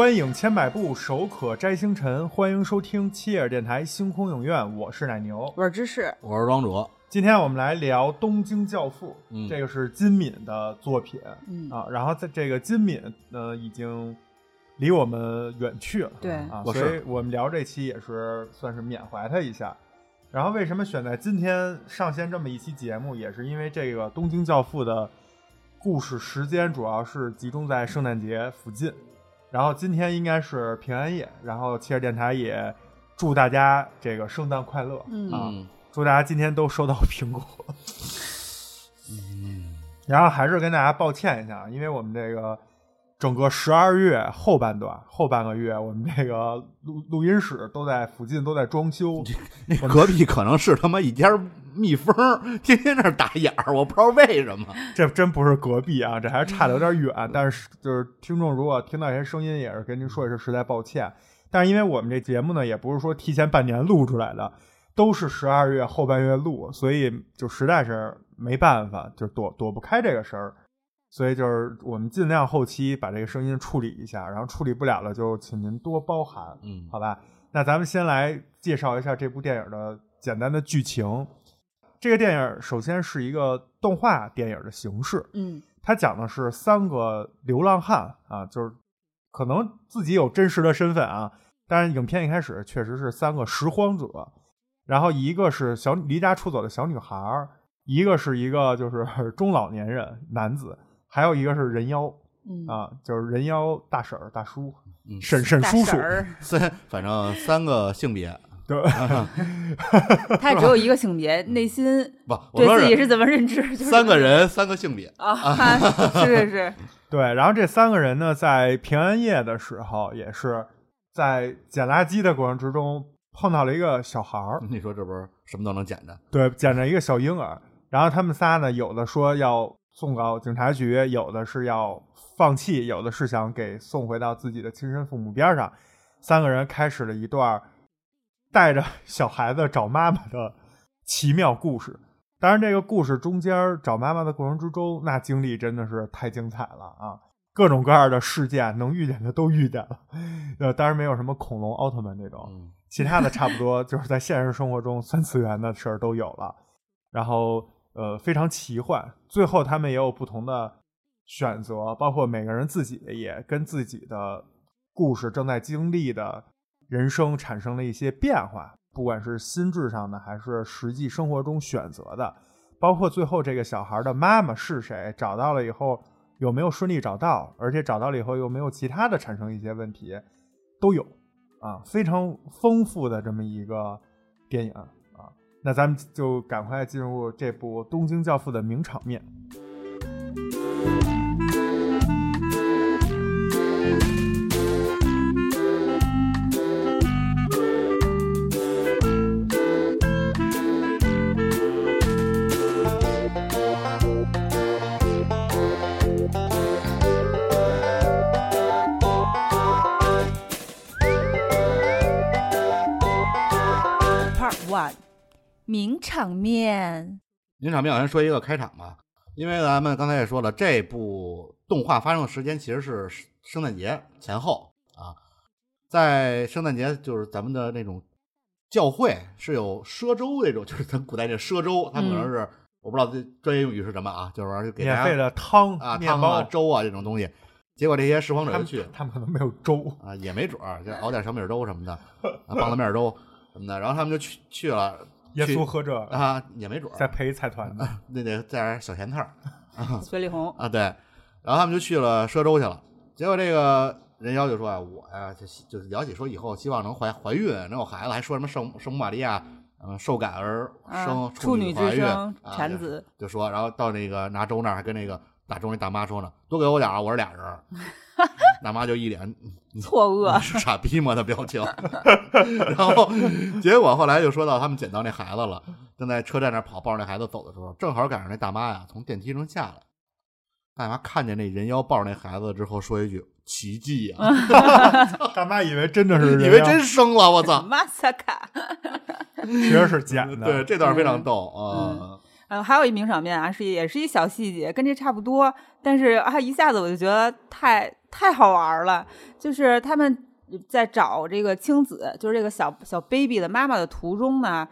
观影千百步，手可摘星辰。欢迎收听七叶电台星空影院，我是奶牛。我是芝士，我是庄主。今天我们来聊《东京教父》，嗯这个是金敏的作品嗯，啊。然后在这个金敏呢，已经离我们远去了，对啊，所以我们聊这期也是算是缅怀他一下。然后为什么选在今天上线这么一期节目，也是因为这个《东京教父》的故事时间主要是集中在圣诞节附近。然后今天应该是平安夜，然后汽车电台也祝大家这个圣诞快乐、嗯啊！嗯祝大家今天都收到苹果。嗯，然后还是跟大家抱歉一下，因为我们这个整个十二月后半段后半个月，我们这个录录音室都在附近都在装修，那隔壁可能是他妈一家蜜蜂，天天那儿打眼儿，我不知道为什么。这真不是隔壁啊，这还是差的有点远。但是就是听众如果听到一些声音，也是跟您说一声实在抱歉。但是因为我们这节目呢，也不是说提前半年录出来的，都是十二月后半月录，所以就实在是没办法，就躲躲不开这个事儿。所以就是我们尽量后期把这个声音处理一下，然后处理不了了就请您多包涵，嗯，好吧？那咱们先来介绍一下这部电影的简单的剧情。这个电影首先是一个动画电影的形式，嗯它讲的是三个流浪汉啊，就是可能自己有真实的身份啊，但是影片一开始确实是三个拾荒者，然后一个是小离家出走的小女孩儿，一个是一个就是 中老年人男子，还有一个是人妖嗯，啊，就是人妖大婶儿、大叔、嗯婶婶叔叔 三反正三个性别 对，他只有一个性别，内心不，对自己是怎么认知？就是三个人三个性别。啊，是是是，对，然后这三个人呢，在平安夜的时候，也是在捡垃圾的过程之中碰到了一个小孩儿，你说这不是什么都能捡着？对，捡着一个小婴儿。然后他们仨呢，有的说要送到警察局，有的是要放弃，有的是想给送回到自己的亲生父母边上。三个人开始了一段带着小孩子找妈妈的奇妙故事。当然，这个故事中间找妈妈的过程之中，那经历真的是太精彩了啊！各种各样的事件，能遇见的都遇见了。呃，当然没有什么恐龙、奥特曼这种，嗯其他的差不多就是在现实生活中三次元的事儿都有了，然后呃非常奇幻。最后他们也有不同的选择，包括每个人自己也跟自己的故事正在经历的人生产生了一些变化，不管是心智上的还是实际生活中选择的，包括最后这个小孩的妈妈是谁，找到了以后有没有顺利找到，而且找到了以后有没有其他的产生一些问题，都有。啊，非常丰富的这么一个电影。那咱们就赶快进入这部《东京教父》的名场面。名场面，名场面，我先说一个开场吧，因为咱们刚才也说了，这部动画发生的时间其实是圣诞节前后啊，在圣诞节就是咱们的那种教会是有赊粥那种，就是咱古代这赊粥，他们可能是、我不知道这专业用语是什么啊，就是玩意儿给大家免费的汤、啊面包、汤啊粥啊这种东西，结果这些拾荒者就去他们可能没有粥，啊，也没准儿就熬点小米粥什么的，啊棒子面粥什么的，然后他们就去去了，耶稣喝这个，啊也没准儿再陪财团的。那得带点小咸菜儿。孙丽红，啊，对，然后他们就去了赊粥去了。结果这个人妖就说啊，我呀，就就是聊起说以后希望能怀怀孕，能有孩子，还说什么圣圣母玛利亚，嗯、受感而生、啊处女女怀孕之生，啊就产子，就说，然后到那个拿州那儿还跟那个打中那大妈说呢，多给我点啊，我是俩人。大妈就一脸 错愕是傻逼吗的表情，然后结果后来就说到他们捡到那孩子了，正在车站那儿跑，抱着那孩子走的时候，正好赶上那大妈呀从电梯上下来，大妈看见那人妖抱着那孩子之后，说一句奇迹呀、大妈以为真的是人以为真生了，我操！马萨卡。其实是假的。对，这段非常逗啊。呃，还有一名场面啊，是也是一小细节，跟这差不多，但是啊，一下子我就觉得太太好玩了。就是他们在找这个青子，就是这个小小 baby 的妈妈的途中呢，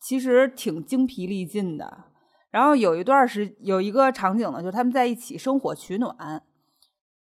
其实挺精疲力尽的。然后有一段时有一个场景呢，就是他们在一起生火取暖。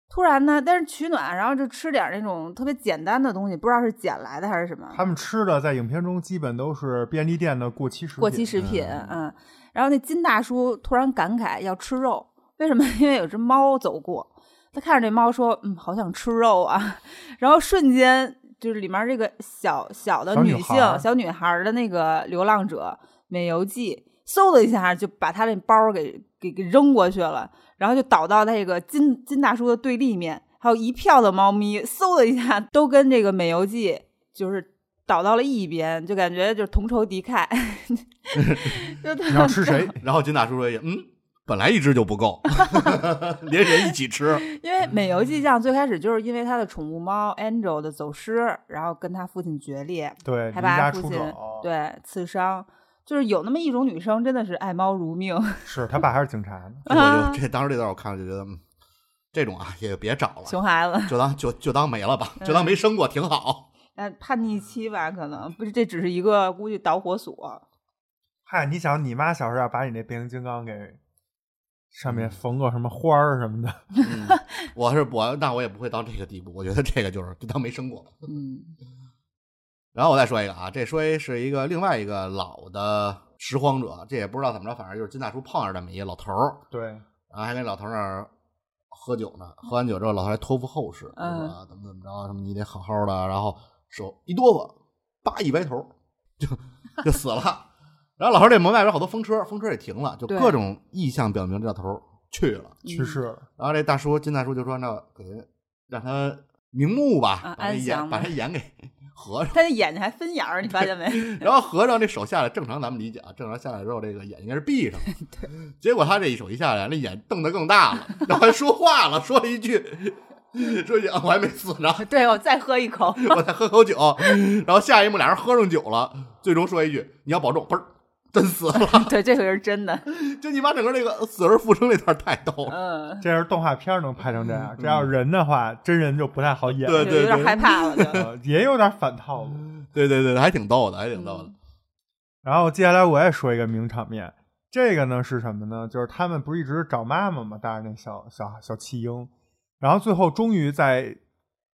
突然呢，但是取暖，然后就吃点那种特别简单的东西，不知道是捡来的还是什么。他们吃的在影片中基本都是便利店的过期食品。过期食品，嗯。然后那金大叔突然感慨要吃肉，为什么？因为有只猫走过，他看着这猫说：“嗯，好想吃肉啊。”然后瞬间就是里面这个小小的女性小女孩的那个流浪者美游记，嗖的一下就把他那包给给给扔过去了。然后就倒到那个金金大叔的对立面，还有一票的猫咪，嗖的一下都跟这个美游记就是倒到了一边，就感觉就是同仇敌忾。你要吃谁？然后金大叔说：“嗯，本来一只就不够，连人一起吃。”因为美游记酱最开始就是因为他的宠物猫 Angel 的走失，然后跟他父亲决裂，对，还把他父亲对刺伤。就是有那么一种女生，真的是爱猫如命。是他爸还是警察呢？我就这当时这段我看了就觉得，嗯这种啊也别找了，熊孩子就当就就当没了吧，就当没生过挺好。哎，叛逆期吧，可能不是，这只是一个估计导火索。嗨，你想你妈小时候要把你那变形金刚给上面缝个什么花儿什么的，我是我，那我也不会到这个地步。我觉得这个就是就当没生过。嗯。然后我再说一个啊，这说一是一个另外一个老的拾荒者，这也不知道怎么着，反正就是金大叔碰上这么一个老头儿，对，然后还跟老头那儿喝酒呢，喝完酒之后，老头还托付后事，啊，怎么怎么着，什么你得好好的，然后手一哆嗦，叭一歪头就就死了。然后老头这门外边好多风车，风车也停了，就各种意向表明这老头去了，去世了。然后这大叔金大叔就说：“那给让他瞑目吧，把他眼把他眼给。”合上，他那眼睛还分眼儿，你发现没？然后合上，这手下来，正常咱们理解啊，正常下来之后，这个眼应该是闭上。对。结果他这一手一下来，那眼瞪得更大了，然后还说话了，说了一句：“ 说句我还没死呢。”对，我再喝一口，我再喝口酒。然后下一幕，俩人喝上酒了，最终说一句：“你要保重。”嘣儿。真死了，对，这回是真的。就你把整个那个死而复生那段太逗了。嗯，这是动画片能拍成这样，这要人的话，真人就不太好演。对对，有点害怕了，也有点反套路。对对对，还挺逗的，还挺逗的。然后接下来我也说一个名场面，这个呢是什么呢？就是他们不是一直找妈妈嘛，带着那小小小弃婴，然后最后终于在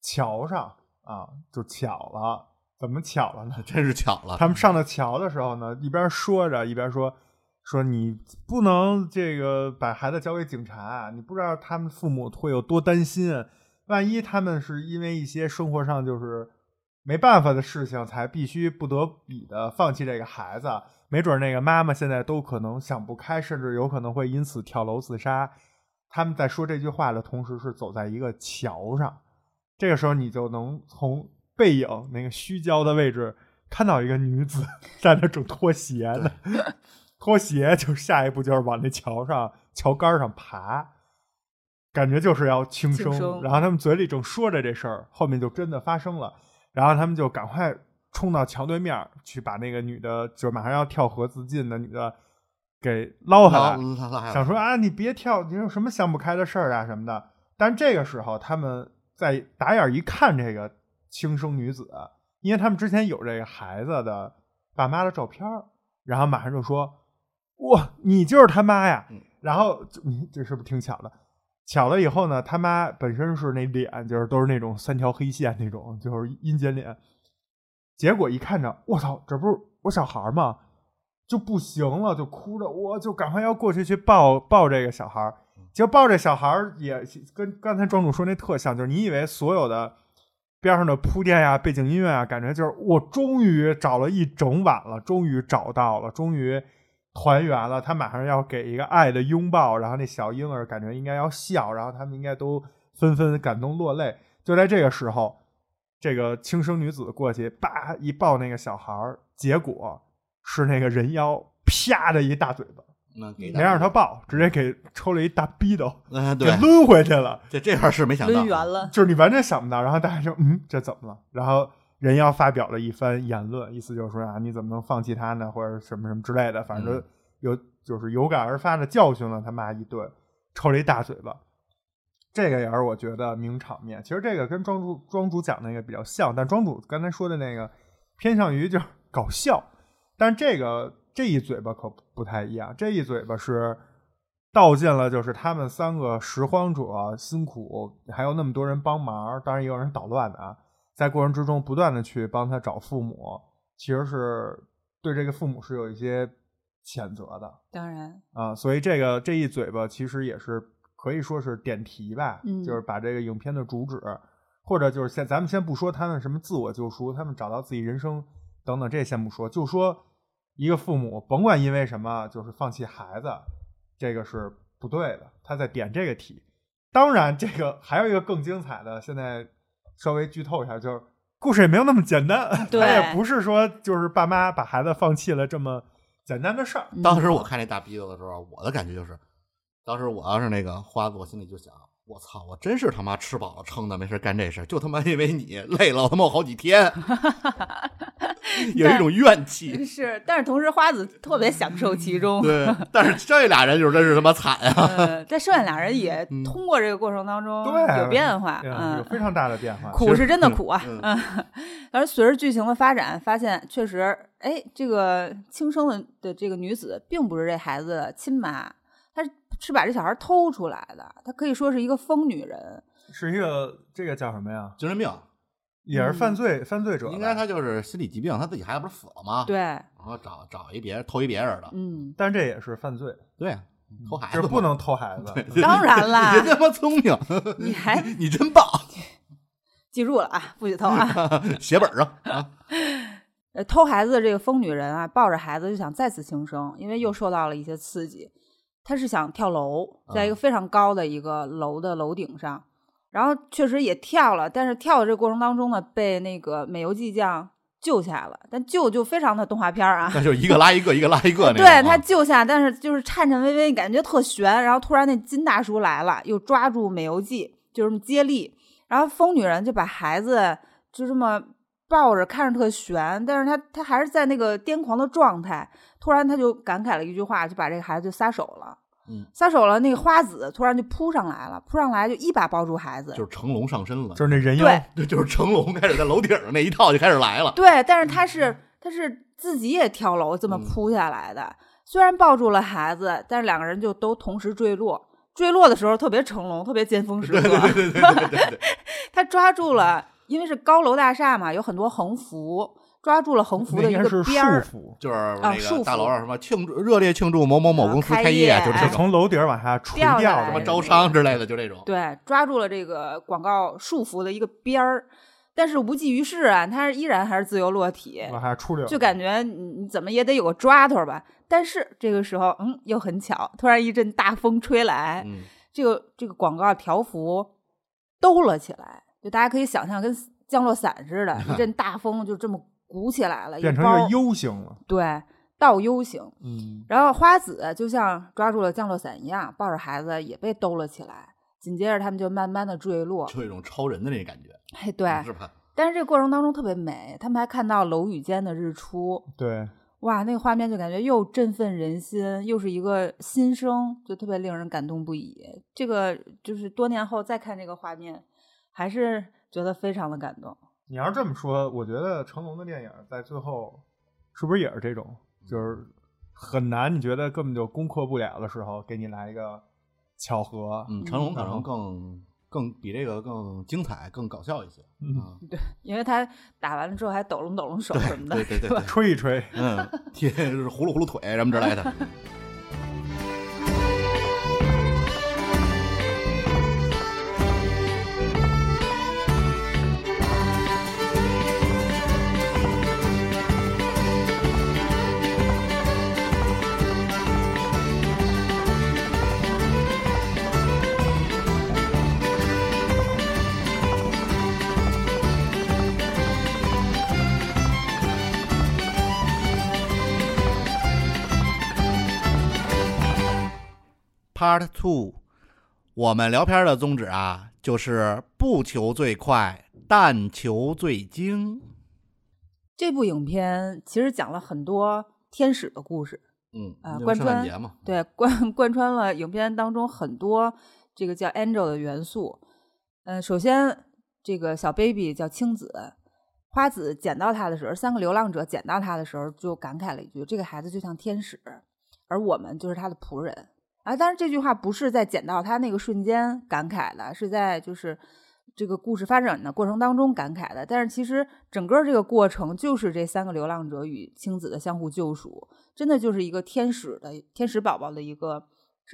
桥上啊，就巧了。怎么巧了呢？真是巧了。他们上了桥的时候呢，一边说着，一边说：“说你不能这个把孩子交给警察，你不知道他们父母会有多担心。万一他们是因为一些生活上就是没办法的事情，才必须不得已的放弃这个孩子，没准那个妈妈现在都可能想不开，甚至有可能会因此跳楼自杀。他们在说这句话的同时，是走在一个桥上。这个时候，你就能从。”背影那个虚焦的位置，看到一个女子 在那正脱鞋呢，脱鞋就下一步就是往那桥上桥杆上爬，感觉就是要轻生。然后他们嘴里正说着这事儿，后面就真的发生了。然后他们就赶快冲到桥对面去把那个女的，就马上要跳河自尽的女的给捞下来，想说啊，你别跳，你有什么想不开的事儿啊什么的。但这个时候他们在打眼一看这个。轻生女子，因为他们之前有这个孩子的爸妈的照片然后马上就说：“哇，你就是他妈呀！”然后你这是不是挺巧的？巧了以后呢，他妈本身是那脸就是都是那种三条黑线那种，就是阴间脸。结果一看着，我操，这不是我小孩吗？就不行了，就哭着，我就赶快要过去去抱抱这个小孩儿。结果抱这小孩儿也跟刚才庄主说那特像，就是你以为所有的。边上的铺垫呀，背景音乐啊，感觉就是我终于找了一整晚了，终于找到了，终于团圆了。他马上要给一个爱的拥抱，然后那小婴儿感觉应该要笑，然后他们应该都纷纷感动落泪。就在这个时候，这个轻生女子过去，叭一抱那个小孩儿，结果是那个人妖啪的一大嘴巴。没让他抱，直接给抽了一大逼斗，给抡回去了。这这块是没想到，抡圆了，就是你完全想不到。然后大家就嗯，这怎么了？然后人妖发表了一番言论，意思就是说啊，你怎么能放弃他呢？或者什么什么之类的，反正有就是有感而发的教训了他妈一顿，抽了一大嘴巴。这个也是我觉得名场面。其实这个跟庄主庄主讲那个比较像，但庄主刚才说的那个偏向于就是搞笑，但这个这一嘴巴可不太一样。这一嘴巴是道尽了，就是他们三个拾荒者辛苦，还有那么多人帮忙，当然也有人捣乱的啊，在过程之中不断的去帮他找父母，其实是对这个父母是有一些谴责的。当然，啊，所以这个这一嘴巴其实也是可以说是点题吧，嗯就是把这个影片的主旨，或者就是先咱们先不说他们什么自我救赎，他们找到自己人生等等，这先不说，就说一个父母甭管因为什么就是放弃孩子，这个是不对的，他在点这个题。当然，这个还有一个更精彩的，现在稍微剧透一下，就是故事也没有那么简单，他也不是说就是爸妈把孩子放弃了这么简单的事儿。嗯当时我看那大逼斗的时候，我的感觉就是，当时我要是那个花子，我心里就想，我操，我真是他妈吃饱了撑的，没事干这事，就他妈因为你 累了我他妈好几天，有一种怨气。是，但是同时花子特别享受其中。对，但是剩下俩人就是真是他妈惨啊！呃，但剩下俩人也嗯通过这个过程当中有变化，嗯有，非常大的变化。苦是真的苦啊，嗯嗯。但是随着剧情的发展，发现确实，哎，这个轻生的的这个女子并不是这孩子的亲妈，她是是把这小孩偷出来的，她可以说是一个疯女人。是一个这个叫什么呀？精神病，也是犯罪、犯罪者，应该他就是心理疾病，他自己孩子不是死了吗？，对，然后找找一别人偷一别人的，嗯，但是这也是犯罪，对，偷孩子嘛就是不能偷孩子。当然 啦你真他妈聪明，你还 你真棒，记住了啊，不许偷啊。写本上啊，呃，偷孩子的这个疯女人啊，抱着孩子就想再次轻生，因为又受到了一些刺激。她是想跳楼，在一个啊非常高的一个楼的楼顶上，然后确实也跳了，但是跳的这过程当中呢，被那个美游记将救下来了，但救就非常的动画片儿啊。那就一个拉一个，一个拉一个那种啊。对他救下，但是就是颤颤巍巍，感觉特悬。然后突然那金大叔来了，又抓住美游记，就这么接力。然后疯女人就把孩子就这么抱着，看着特悬，但是他他还是在那个癫狂的状态。突然他就感慨了一句话，就把这个孩子就撒手了。嗯，撒手了，那个花子突然就扑上来了，扑上来就一把抱住孩子。就是成龙上身了，就是那人妖，对对，就是成龙开始在楼顶上那一套就开始来了。对，但是他是他是自己也跳楼这么嗯扑下来的，虽然抱住了孩子，但是两个人就都同时坠落。坠落的时候特别成龙，特别尖峰时刻。对对对对对对对，他抓住了，因为是高楼大厦嘛，有很多横幅，抓住了横幅的一个边儿。缚，就是那大楼上什么庆祝热烈庆祝某某某公司啊开开业，就是从楼顶往下垂掉什么招商之类的，就这种。对，抓住了这个广告束缚的一个边儿，但是无济于事啊，他依然还是自由落体。往下出溜。就感觉你你怎么也得有个抓头吧。但是这个时候，嗯，又很巧，突然一阵大风吹来，嗯，这个这个广告条幅兜了起来，就大家可以想象跟降落伞似的，一阵大风就这么鼓起来了，变成一个 U 型了。对倒 U 型。嗯，然后花子就像抓住了降落伞一样，抱着孩子也被兜了起来。紧接着他们就慢慢的坠落，就有一种超人的那感觉，哎，对。是吧？但是这个过程当中特别美，他们还看到楼宇间的日出，对，哇，那个画面就感觉又振奋人心，又是一个新生，就特别令人感动不已。这个就是多年后再看这个画面，还是觉得非常的感动。你要是这么说，我觉得成龙的电影在最后是不是也是这种，就是很难，你觉得根本就攻克不了的时候，给你来一个巧合。嗯，成龙可能更更比这个更精彩、更搞笑一些。嗯对因为他打完了之后还抖楞抖楞手什么的，对对对吹一吹，嗯，贴就是葫芦葫芦腿什么之类的。Part Two，我们聊片的宗旨啊，就是不求最快，但求最精。这部影片其实讲了很多天使的故事，嗯啊贯穿对，贯贯穿了影片当中很多这个叫 Angel 的元素。嗯、首先这个小 baby 叫青子，花子捡到他的时候，三个流浪者捡到他的时候就感慨了一句：“这个孩子就像天使，而我们就是他的仆人。”啊，当然这句话不是在捡到他那个瞬间感慨的，是在就是这个故事发展的过程当中感慨的。但是其实整个这个过程就是这三个流浪者与青子的相互救赎，真的就是一个天使的天使宝宝的一个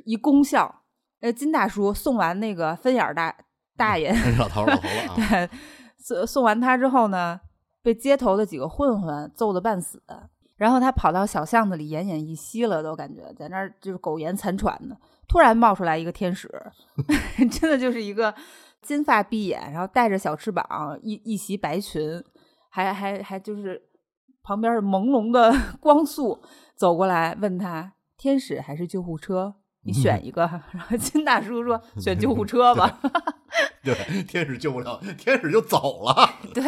一功效。呃，金大叔送完那个分眼大大爷，老头老头了啊，对，送送完他之后呢，被街头的几个混混揍得半死，然后他跑到小巷子里奄奄一息了，都感觉在那儿就是苟延残喘的。突然冒出来一个天使，真的就是一个金发碧眼，然后带着小翅膀，一一袭白裙，还还还就是旁边是朦胧的 光束走过来，问他天使还是救护车？你选一个。然后金大叔说 选救护车吧。对，天使救不了，天使就走了，对，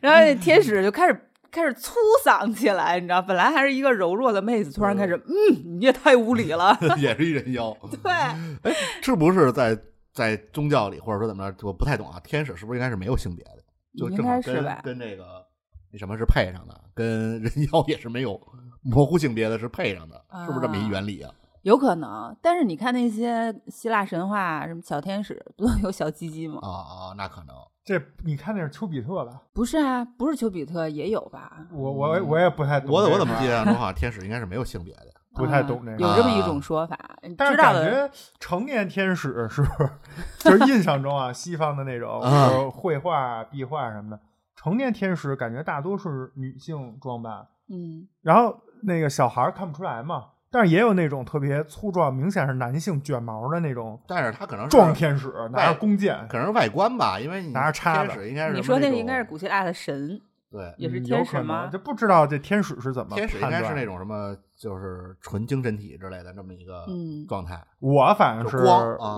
然后那天使就开始开始粗嗓起来，你知道，本来还是一个柔弱的妹子，突然开始，嗯，你也太无理了。也是一人妖。对，哎，是不是在在宗教里，或者说怎么着，我不太懂啊？天使是不是应该是没有性别的？就应正好是吧跟这个那什么是配上的，跟人妖也是没有模糊性别的，是配上的，是不是这么一原理啊？有可能，但是你看那些希腊神话，什么小天使不都有小鸡鸡吗？啊啊，那可能这你看那是丘比特吧？不是啊，不是丘比特也有吧？我我我也不太懂我，我怎么记得中好像天使应该是没有性别的？不太懂这嗯个有这么一种说法，你但是。感觉成年天使是不是就是印象中啊，西方的那种啊就是绘画、壁画什么的，成年天使感觉大多是女性装扮，嗯，然后那个小孩儿看不出来嘛。但是也有那种特别粗壮、明显是男性卷毛的那种但是他可能是壮天使，拿着弓箭，可能是外观吧，因为你拿着叉子应该是你说那应该是古希腊的神，对也是嗯天使吗有可能？就不知道这天使是怎么天使应该是那种什么，就是纯精神体之类的这么一个嗯状态。我反正是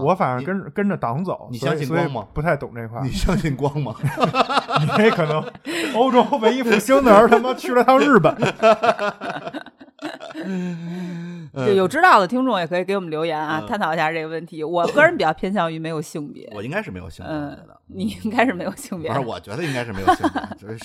我反正跟跟着党走，你相信光吗不太懂这块儿你。相信光吗？你可能欧洲文艺复兴的时候他妈去了趟日本，就有知道的听众也可以给我们留言啊，嗯探讨一下这个问题。我个人比较偏向于没有性别，我应该是没有性别嗯，，你应该是没有性别不是我觉得应该是没有性别，就是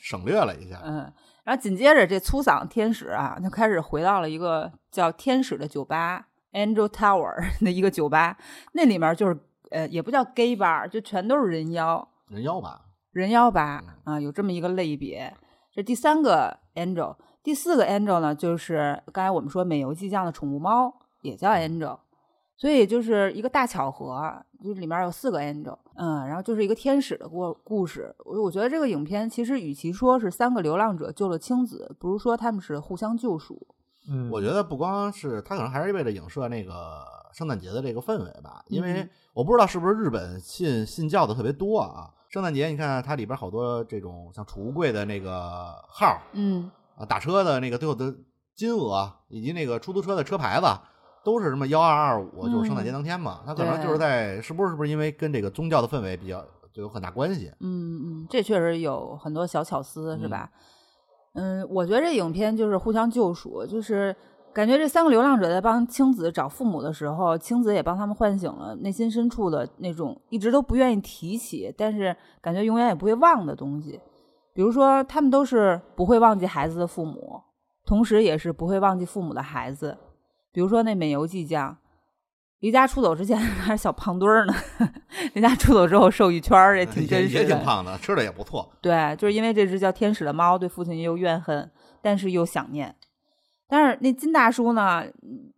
省略了一下。嗯。然后紧接着这粗嗓天使啊，就开始回到了一个叫天使的酒吧 （Angel Tower） 的一个酒吧，那里面就是呃，也不叫 gay bar，就全都是人妖，人妖吧，人妖吧啊，有这么一个类别。这第三个 angel，第四个 angel 呢，就是刚才我们说美游记酱的宠物猫也叫 angel，所以就是一个大巧合，就是里面有四个 angel，嗯，然后就是一个天使的故故事。我我觉得这个影片其实与其说是三个流浪者救了青子，不如说他们是互相救赎。嗯，我觉得不光是他，可能还是为了影射那个圣诞节的这个氛围吧。因为嗯我不知道是不是日本信信教的特别多啊。圣诞节你看它里边好多这种像储物柜的那个号嗯啊，打车的那个最后的金额，以及那个出租车的车牌子，都是什么幺二二五，就是圣诞节当天嘛。他可能就是在是不是是不是因为跟这个宗教的氛围比较就有很大关系？嗯嗯，这确实有很多小巧思，是吧？嗯，我觉得这影片就是互相救赎，就是感觉这三个流浪者在帮青子找父母的时候，青子也帮他们唤醒了内心深处的那种一直都不愿意提起，但是感觉永远也不会忘的东西。比如说，他们都是不会忘记孩子的父母，同时也是不会忘记父母的孩子。比如说那美游记酱，离家出走之前 还是小胖墩儿呢，离家出走之后瘦一圈儿，也挺真也实的。也挺胖的，吃的也不错。对，就是因为这只叫天使的猫对父亲又怨恨，但是又想念。但是那金大叔呢，嗯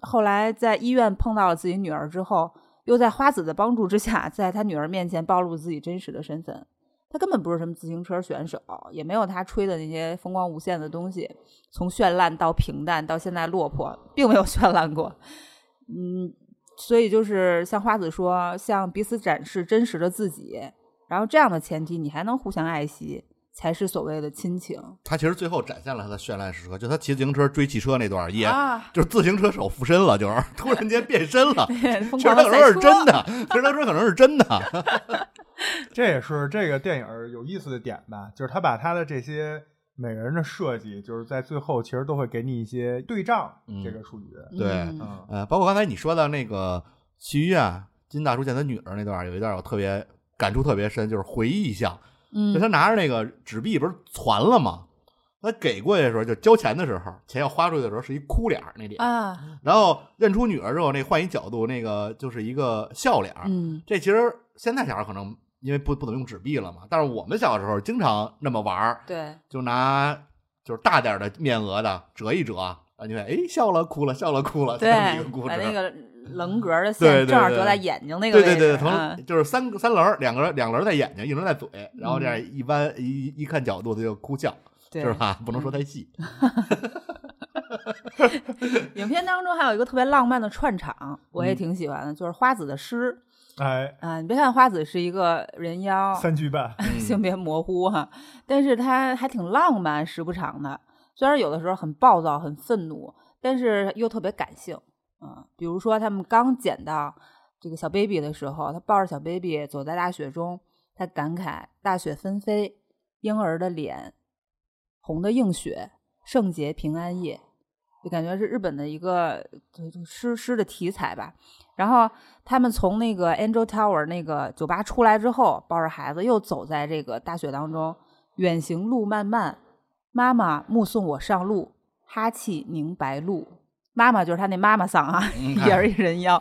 后来在医院碰到了自己女儿之后，又在花子的帮助之下，在他女儿面前暴露自己真实的身份。他根本不是什么自行车选手，也没有他吹的那些风光无限的东西，从绚烂到平淡到现在落魄，并没有 绚烂过。嗯，所以就是像花子说，向彼此展示真实的自己，然后这样的前提，你还能互相爱惜，才是所谓的亲情他其实最后展现了他的绚烂时刻，就他骑自行车追汽车那段也。啊！就是自行车手附身了，就是 突然间变身了。其实他可能是真的，其实他说可能是真的。这也是这个电影有意思的点吧，就是他把他的这些每个人的设计，就是在最后其实都会给你一些对仗嗯这个数据。对嗯包括刚才你说到那个去医院金大叔见他女儿那段，有一段我特别感触特别深，就是回忆像，嗯就他拿着那个纸币不是攒了吗？他给过去的时候，就交钱的时候，钱要花出去的时候是一哭脸那脸，啊，然后认出女儿之后，那换一角度，那个就是一个笑脸。嗯这其实现在小孩可能因为不不能用纸币了嘛，但是我们小时候经常那么玩儿，对，就拿就是大点儿的面额的折一折，啊，你看，哎，笑了哭了，笑了哭了，对，这么一个故事。把那个棱格的对正好折在眼睛那个位置，对对对，从嗯就是三三棱儿，两个两棱儿在眼睛，一棱在嘴，然后这样嗯一弯一一看角度，他就哭笑，是吧？不能说太细。影片当中还有一个特别浪漫的串场，我也嗯挺喜欢的，就是花子的诗哎，啊、你别看花子是一个人妖，三句半，嗯 性别模糊哈、但是他还挺浪漫，时不常的。虽然有的时候很暴躁、很愤怒，但是又特别感性。嗯，比如说他们刚捡到这个小 baby 的时候，他抱着小 baby 走在大雪中，他感慨大雪纷飞，婴儿的脸红的映雪，圣洁平安夜，就感觉是日本的一个诗诗的题材吧。然后他们从那个 Angel Tower 那个酒吧出来之后，抱着孩子又走在这个大雪当中，远行路漫漫，妈妈目送我上路，哈气凝白露。妈妈就是他那妈妈桑啊，嗯也是一 人妖。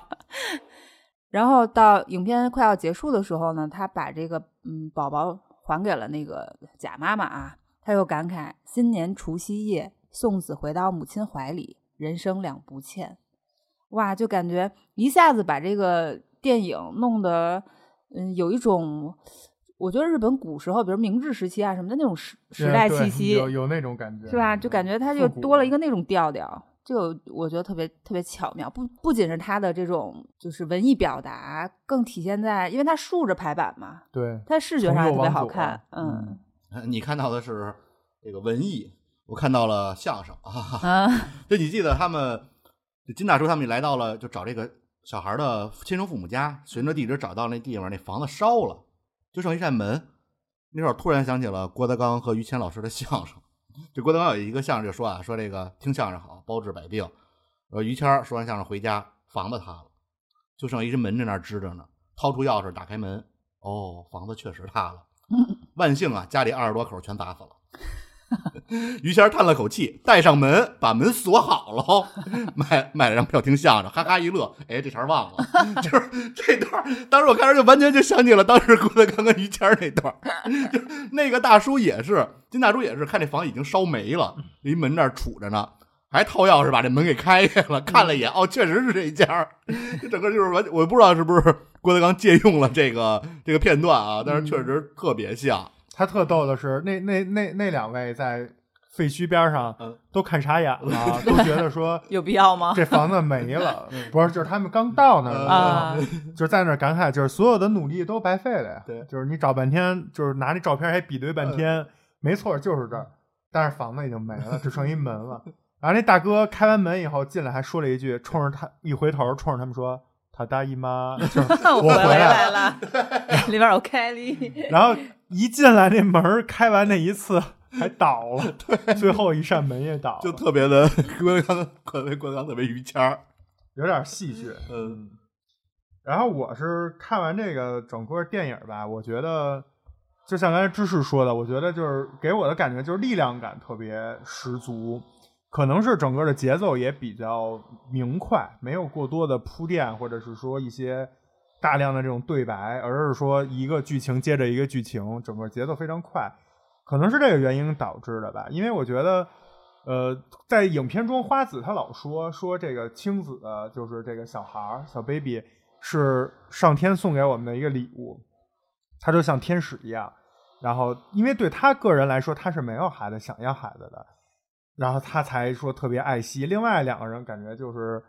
然后到影片快要结束的时候呢，他把这个嗯宝宝还给了那个假妈妈啊，他又感慨新年除夕夜，送子回到母亲怀里，人生两不欠。哇，就感觉一下子把这个电影弄得，嗯，有一种，我觉得日本古时候，比如明治时期啊什么的那种时时代气息，有有那种感觉，是吧？就感觉它就多了一个那种调调，就我觉得特别特别巧妙。不不仅是它的这种就是文艺表达，更体现在，因为它竖着排版嘛，对，它视觉上也特别好看。嗯嗯 你看到的是这个文艺，我看到了相声啊。啊，就你记得他们就金大叔他们来到了，就找这个小孩的亲生父母家，循着地址找到那地方，那房子烧了，就剩一扇门。那会儿突然想起了郭德纲和于谦老师的相声。这郭德纲有一个相声就说啊，说这个听相声好，包治百病。呃，于谦儿说完相声回家，房子塌了，就剩一只门在那儿支着呢。掏出钥匙打开门，哦，房子确实塌了。万幸啊，家里二十多口全砸死了。于谦叹了口气，带上门，把门锁好了，买买了张票听相声，哈哈一乐。哎，这茬忘了，就是这段。当时我开始就完全就想起了当时郭德纲跟于谦那段，就那个大叔也是，金大叔也是，看这房已经烧没了，离门那儿杵着呢。还掏钥匙把这门给开开了，看了一眼，哦，确实是这一家。这整个就是完，我不知道是不是郭德纲借用了这个这个片段啊，但是确实特别像。他特逗的是，那那那那两位在废墟边上嗯都看傻眼了，都觉得说有必要吗？这房子没了，不是，就是他们刚到那儿的时候啊，就是在那儿感慨，就是所有的努力都白费了呀。对就是你找半天，就是拿那照片还比对半天，没错，就是这儿，但是房子已经没了，只剩一门了。然后那大哥开完门以后进来，还说了一句，冲着他一回头，冲着他们说：“他大姨妈，就是 我回回来了。来了，里边有凯莉。”然后一进来，那门儿开完那一次还倒了，对最后一扇门也倒了，就特别的郭德纲，特别郭德纲特别于谦儿。有点戏谑。嗯然后我是看完这个整个电影吧，我觉得就像刚才芝士说的，我觉得就是给我的感觉就是力量感特别十足，可能是整个的节奏也比较明快，没有过多的铺垫，或者是说一些大量的这种对白，而是说一个剧情接着一个剧情，整个节奏非常快，可能是这个原因导致的吧。因为我觉得，呃，在影片中，花子他老说说这个青子就是这个小孩儿小 baby 是上天送给我们的一个礼物，他就像天使一样。然后，因为对他个人来说，他是没有孩子，想要孩子的，然后他才说特别爱惜。另外两个人感觉就是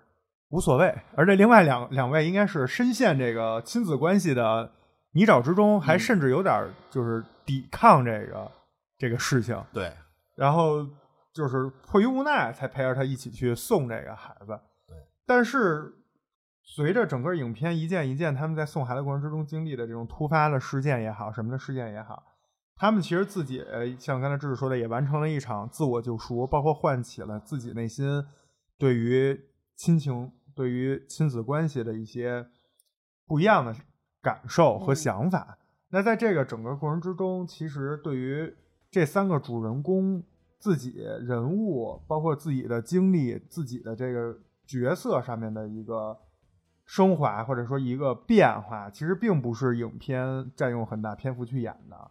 无所谓，而这另外两两位应该是深陷这个亲子关系的泥沼之中，还嗯甚至有点儿就是抵抗这个这个事情。对，然后就是迫于无奈才陪着他一起去送这个孩子。对，但但是随着整个影片一件一件他们在送孩子过程之中经历的这种突发的事件也好，什么的事件也好，他们其实自己呃像刚才志志说的，也完成了一场自我救赎，包括唤起了自己内心对于亲情、对于亲子关系的一些不一样的感受和嗯想法。那在这个整个过程之中，其实对于这三个主人公自己人物，包括自己的经历、自己的这个角色上面的一个升华，或者说一个变化，其实并不是影片占用很大篇幅去演的。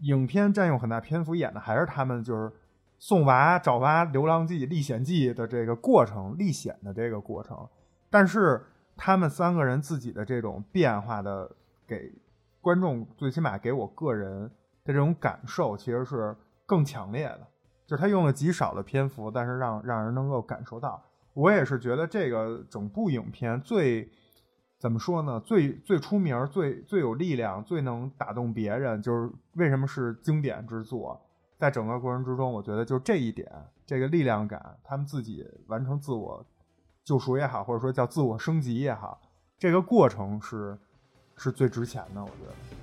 影片占用很大篇幅演的还是他们就是送娃、找娃、流浪记、历险记的这个过程，历险的这个过程。但是他们三个人自己的这种变化的，给观众最起码给我个人的这种感受，其实是更强烈的。就是他用了极少的篇幅，但是让让人能够感受到。我也是觉得这个整部影片最怎么说呢？最最出名、最最有力量、最能打动别人，就是为什么是经典之作。在整个过程之中，我觉得就这一点，这个力量感，他们自己完成自我救赎也好，或者说叫自我升级也好，这个过程是是最值钱的，我觉得。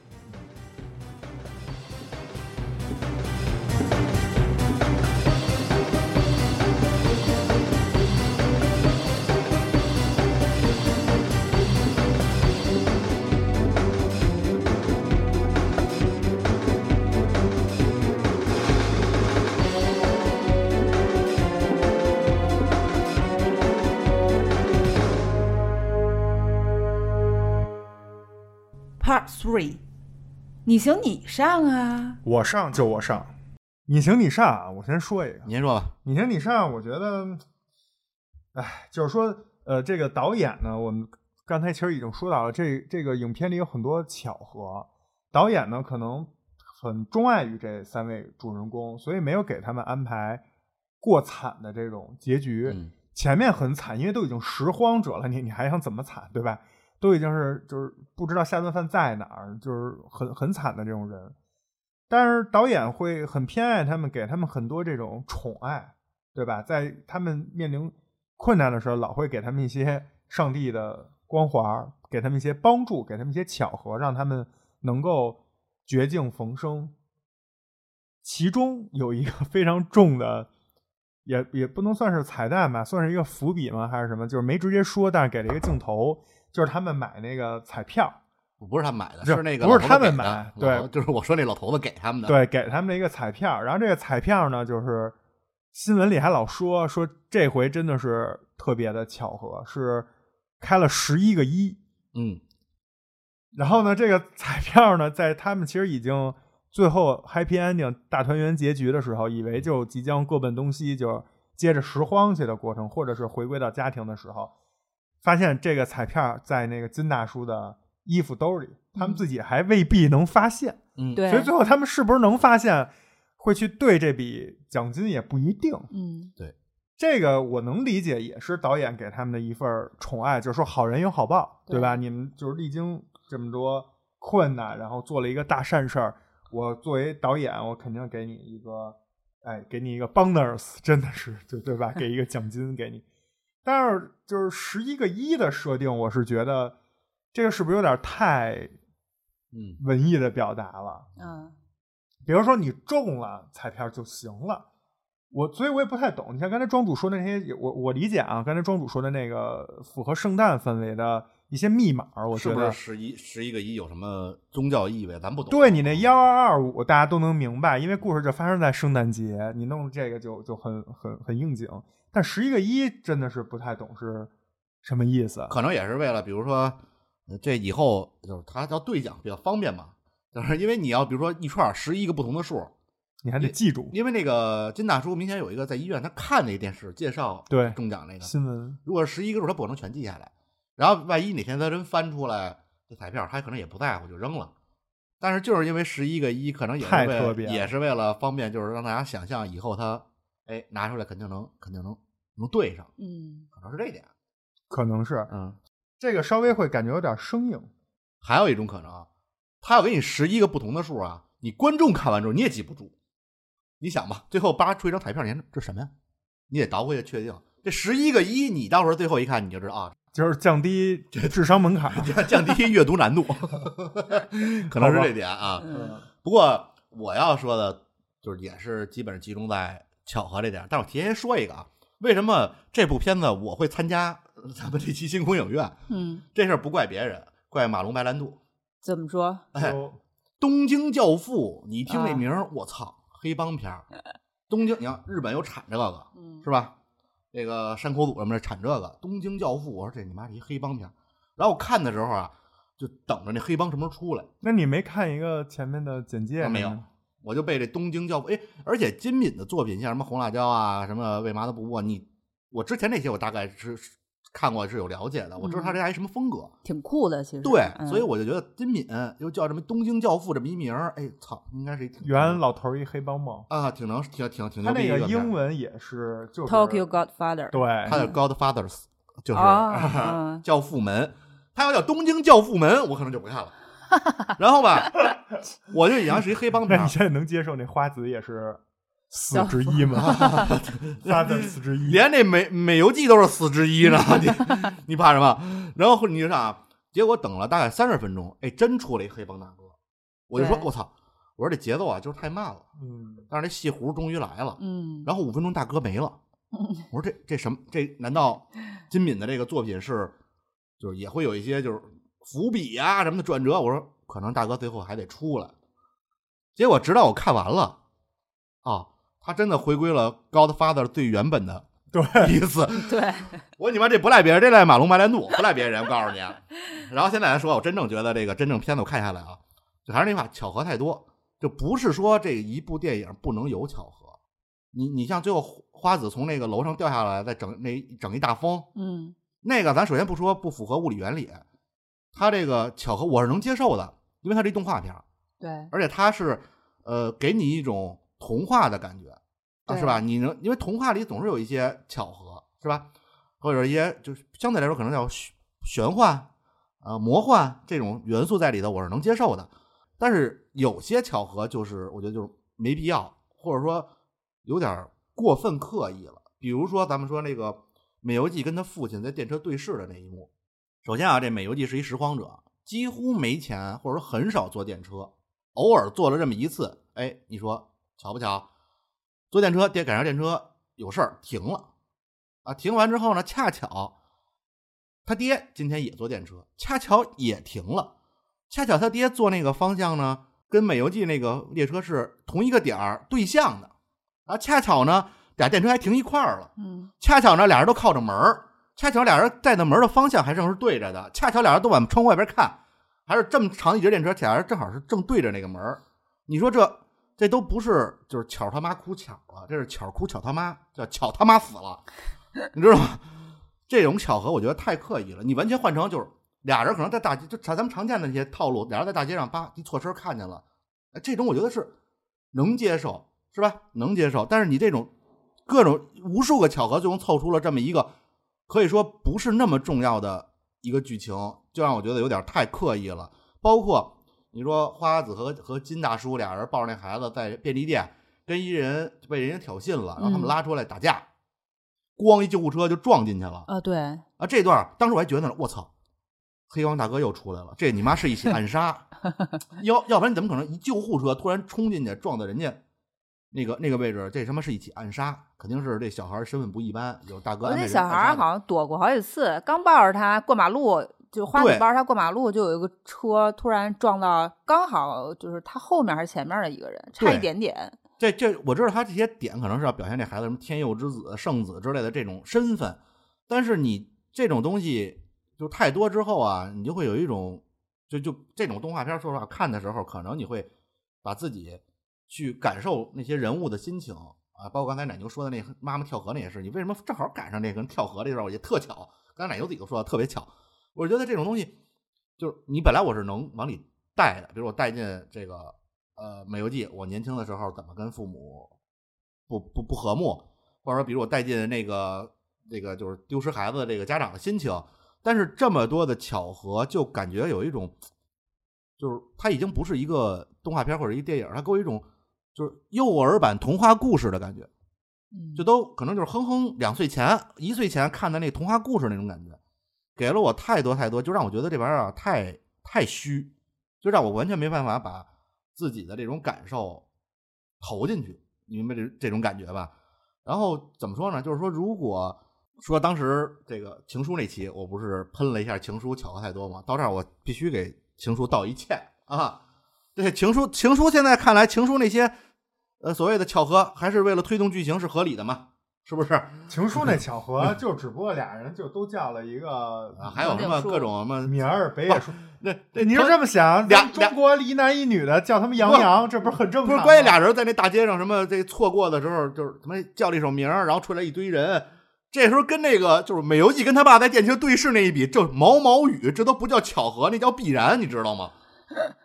Three，你行你上啊！我上就我上，你行你上啊！我先说一个，您说吧。你行你上，我觉得，哎，就是说，呃，这个导演呢，我们刚才其实已经说到了，这这个影片里有很多巧合。导演呢，可能很钟爱于这三位主人公，所以没有给他们安排过惨的这种结局。嗯前面很惨，因为都已经拾荒者了，你你还想怎么惨，对吧？都已经是就是不知道下顿饭在哪儿，就是很很惨的这种人。但是导演会很偏爱他们，给他们很多这种宠爱，对吧？在他们面临困难的时候，老会给他们一些上帝的光环，给他们一些帮助，给他们一些巧合，让他们能够绝境逢生。其中有一个 非常重的，也也不能算是彩蛋吧，算是一个伏笔吗？还是什么？就是没直接说，但是给了一个镜头，就是他们买那个彩票，不是他们买的，是是那个不是他们买对就是我说那老头子给他们的。，对，给他们的一个彩票。然后这个彩票呢，就是新闻里还老说说这回真的是特别的巧合，是开了十一个一。嗯，然后呢，这个彩票呢，在他们其实已经最后 happy ending 大团圆结局的时候，以为就即将各奔东西，就接着拾荒去的过程，或者是回归到家庭的时候，发现这个彩票在那个金大叔的衣服兜里，他们自己还未必能发现。嗯，对，所以最后他们是不是能发现，会去兑这笔奖金也不一定。嗯对这个我能理解，也是导演给他们的一份宠爱，就是说好人有好报，对对吧？你们就是历经这么多困难，然后做了一个大善事儿，我作为导演，我肯定给你一个，哎，给你一个 bonus，真的是，对对吧？给一个奖金给你。但是就是十一个一的设定，我是觉得这个是不是有点太嗯文艺的表达了？嗯比如说你中了彩票就行了。我所以我也不太懂。你像刚才庄主说的那些，我我理解啊，刚才庄主说的那个符合圣诞氛围的一些密码，我是不觉得是十一十一个一有什么宗教意味？咱不懂。对你那幺二二五大家都能明白，因为故事就发生在圣诞节，你弄这个就就很很很应景。但十一个一真的是不太懂是什么意思。可能也是为了，比如说，呃这以后就是它叫兑奖比较方便嘛，就是因为你要比如说一串十一个不同的数，你还得记住因为那个金大叔明显有一个在医院他看那个电视介绍对中奖那个，新闻，如果是十一个数他不可能全记下来，然后万一哪天他真翻出来这彩票，他可能也不在乎就扔了。但是就是因为十一个一，可能也是为了太特别也是为了方便，就是让大家想象以后他哎拿出来肯定能肯定能能对上，嗯可能是这一点。可能是嗯，这个稍微会感觉有点生硬。还有一种可能啊，他要给你十一个不同的数啊，你观众看完之后你也记不住。你想吧，最后叭出一张彩票，你看这什么呀？你得倒回去确定。这十一个一，你到时候最后一看，你就知道啊，就是降低这智商门槛，降降低阅读难度，可能是这点啊。嗯不过我要说的，就是也是基本上集中在巧合这点。但我提前说一个啊，为什么这部片子我会参加咱们这期星空影院？嗯这事儿不怪别人，怪马龙白兰度。怎么说？哎，东京教父，你听这啊名儿，我操，黑帮片儿。东京，你看日本有产这个，嗯是吧？这个山口组什么的产这个《东京教父》，我说这你妈是一黑帮片儿。然后我看的时候啊，就等着那黑帮什么时候出来，那你没看一个前面的简介没有，我就被这东京教父，哎，而且金敏的作品像什么红辣椒啊，什么为嘛的不过，你我之前那些我大概是是看过是有了解的，我知道他这还什么风格。挺酷的，其实。对，嗯所以我就觉得金敏又叫什么东京教父这么一名儿，哎操，应该是一挺原老头儿一黑帮帽，啊，挺能挺挺挺他那个英文也是就是 Tokyo Godfather。对，他的 Godfathers 就是、教父门，他要叫东京教父门，我可能就不看了。然后吧，我就以为是一黑帮片儿那你，现在能接受那花子也是四之一吗？花子四之一，连那美美游记都是四之一呢，你你怕什么？然后你说啊，结果等了大概三十分钟，哎，真出来一黑帮大哥，我就说对我操，我说这节奏啊就是太慢了，嗯，但是这戏胡终于来了，嗯，然后五分钟大哥没了，我说这这什么？这难道金敏的这个作品是就是也会有一些就是伏笔啊、什么的转折？我说可能大哥最后还得出来。结果直到我看完了，啊，他真的回归了《Godfather》最原本的对，意思。对，我说你妈这不赖别人，这赖马龙白兰度，不赖别人。我告诉你。然后现在来说，我真正觉得这个真正片子我看下来啊，就还是那句话，巧合太多，就不是说这一部电影不能有巧合。你你像最后花子从那个楼上掉下来，再整那整一大风，嗯那个咱首先不说不符合物理原理，它这个巧合我是能接受的，因为它是一动画片儿，对，而且它是呃给你一种童话的感觉啊，是吧？你能因为童话里总是有一些巧合，是吧？或者一些就是相对来说可能叫玄玄幻啊、魔幻这种元素在里头，我是能接受的。但是有些巧合就是我觉得就是没必要，或者说有点过分刻意了。比如说咱们说那个美游记跟他父亲在电车对视的那一幕，首先啊，这美游记是一拾荒者，几乎没钱或者说很少坐电车，偶尔坐了这么一次，哎，你说巧不巧？坐电车电赶上电车有事儿停了，啊，停完之后呢，恰巧他爹今天也坐电车，恰巧也停了，恰巧他爹坐那个方向呢，跟美游记那个列车是同一个点儿对向的，啊，恰巧呢俩电车还停一块儿了。嗯恰巧呢，俩人都靠着门儿，恰巧俩人在那门的方向还正是对着的，恰巧俩人都往窗户外边看，还是这么长一节电车，俩人正好是正对着那个门。你说这这都不是就是巧他妈哭巧了，这是巧哭巧他妈，叫巧他妈死了，你知道吗？这种巧合我觉得太刻意了，你完全换成就是俩人可能在大街，就咱们常见的那些套路，俩人在大街上叭一错身看见了，哎这种我觉得是能接受，是吧？能接受，但是你这种各种无数个巧合，最终凑出了这么一个可以说不是那么重要的一个剧情，就让我觉得有点太刻意了。包括你说花子和和金大叔俩人抱着那孩子在便利店跟一人被人家挑衅了，然后他们嗯拉出来打架，咣一救护车就撞进去了啊，对，啊！这段当时我还觉得呢，我操，黑帮大哥又出来了，这你妈是一起暗杀，要要不然你怎么可能一救护车突然冲进去撞到人家那个那个位置？这他妈是一起暗杀，肯定是这小孩儿身份不一般，有大哥那小孩好像躲过好几次，刚抱着他过马路，就花子对抱着他过马路，就有一个车突然撞到，刚好就是他后面还是前面的一个人，差一点点。这这我知道他这些点可能是要表现这孩子什么天佑之子、圣子之类的这种身份，但是你这种东西就太多之后啊，你就会有一种就就这种动画片，说实话看的时候，可能你会把自己去感受那些人物的心情。啊，包括刚才奶牛说的那妈妈跳河那也是，你为什么正好赶上这个跳河这事儿，也特巧。刚才奶牛自己都说的特别巧，我觉得这种东西就是你本来我是能往里带的，比如我带进这个呃美游记，我年轻的时候怎么跟父母不不不和睦，或者说比如我带进那个那个就是丢失孩子的这个家长的心情，但是这么多的巧合，就感觉有一种，就是它已经不是一个动画片或者一个电影，它给我一种就是幼儿版童话故事的感觉，嗯就都可能就是哼哼两岁前、一岁前看的那童话故事那种感觉，给了我太多太多，就让我觉得这玩意儿啊太太虚，就让我完全没办法把自己的这种感受投进去，你明白这这种感觉吧？然后怎么说呢？就是说，如果说当时这个情书那期，我不是喷了一下情书巧合太多吗？到这儿我必须给情书道一歉啊！对情书，情书现在看来，情书那些呃所谓的巧合，还是为了推动剧情是合理的嘛？是不是？情书那巧合就只不过俩人就都叫了一个啊，还有什么各种什么名儿，北野树。那那你是这么想？俩中国一男一女的叫他们杨洋，这不是很正常？不是，关键俩人在那大街上什么这错过的时候，就是他妈叫了一首名儿，然后出来一堆人。这时候跟那个就是美游记跟他爸在电梯对视那一比，就毛毛雨，这都不叫巧合，那叫必然，你知道吗？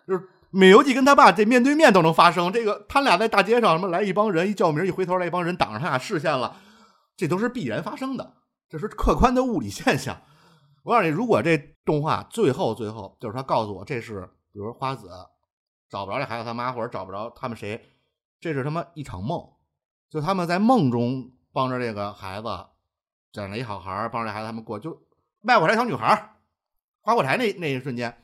就是美游记跟他爸这面对面都能发生，这个他俩在大街上什么来一帮人一叫名，一回头来一帮人挡着他俩视线了。这都是必然发生的，这是客观的物理现象。我告诉你，如果这动画最后最后就是他告诉我这是，比如花子找不着这孩子他妈，或者找不着他们谁，这是他妈一场梦，就他们在梦中帮着这个孩子捡了一好孩帮着这孩子他们过，就卖火柴小女孩划火柴那那一瞬间，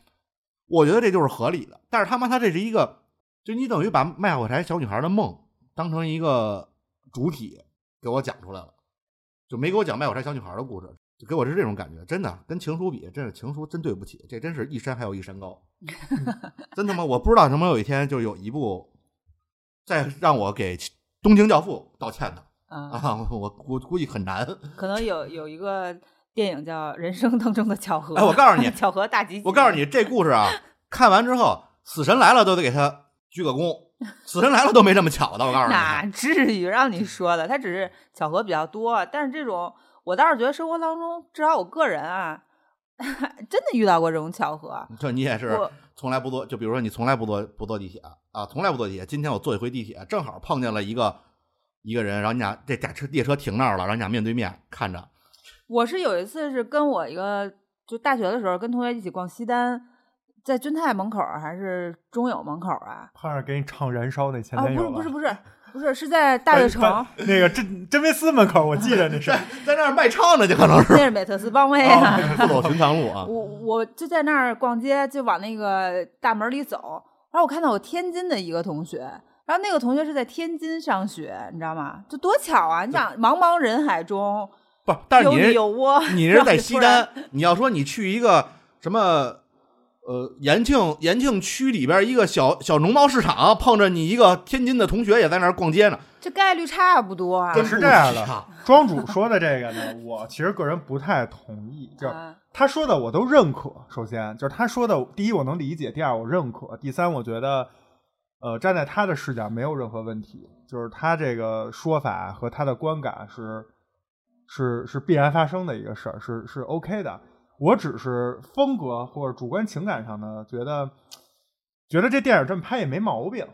我觉得这就是合理的。但是他妈他这是一个，就你等于把卖火柴小女孩的梦当成一个主体给我讲出来了。就没给我讲卖火柴小女孩的故事，就给我是这种感觉，真的跟情书比，真是情书真对不起，这真是一山还有一山高，真他妈我不知道什么有一天就有一部再让我给东京教父道歉的啊，我估估计很难，可能有有一个电影叫《人生当中的巧合》，哎，我告诉你，巧合大集，我告诉你这故事啊，看完之后，死神来了都得给他鞠个躬。死神来了都没这么巧的，我告诉你，哪至于让你说的？他只是巧合比较多，但是这种我倒是觉得生活当中，至少我个人啊，真的遇到过这种巧合。这你也是从来不坐，就比如说你从来不坐不坐地铁啊，从来不坐地铁。今天我坐一回地铁，正好碰见了一个一个人，然后你俩这列车列车停那儿了，然后你俩面对面看着。我是有一次是跟我一个就大学的时候跟同学一起逛西单。在君泰门口还是中友门口啊？怕是给你唱《燃烧》那前男友不是不是不是不是是在大悦城那个真真维斯门口，我记得那是在那儿卖唱的，就可能是那是美特斯邦威啊，不走寻常路啊。我我就在那儿逛街，就往那个大门里走，然后我看到我天津的一个同学，然后那个同学是在天津上学，你知道吗？就多巧啊！你想茫茫人海中，不，但是你有窝，你 是在西单，你要说你去一个什么？呃，延庆延庆区里边一个小小农贸市场，碰着你一个天津的同学也在那儿逛街呢，这概率差不多啊。是这样的，庄主说的这个呢，我其实个人不太同意。就他说的我都认可。首先就是他说的，第一我能理解，第二我认可，第三我觉得，呃，站在他的视角没有任何问题。就是他这个说法和他的观感是是是必然发生的一个事儿，是是 OK 的。我只是风格或者主观情感上呢，觉得觉得这电影这么拍也没毛病。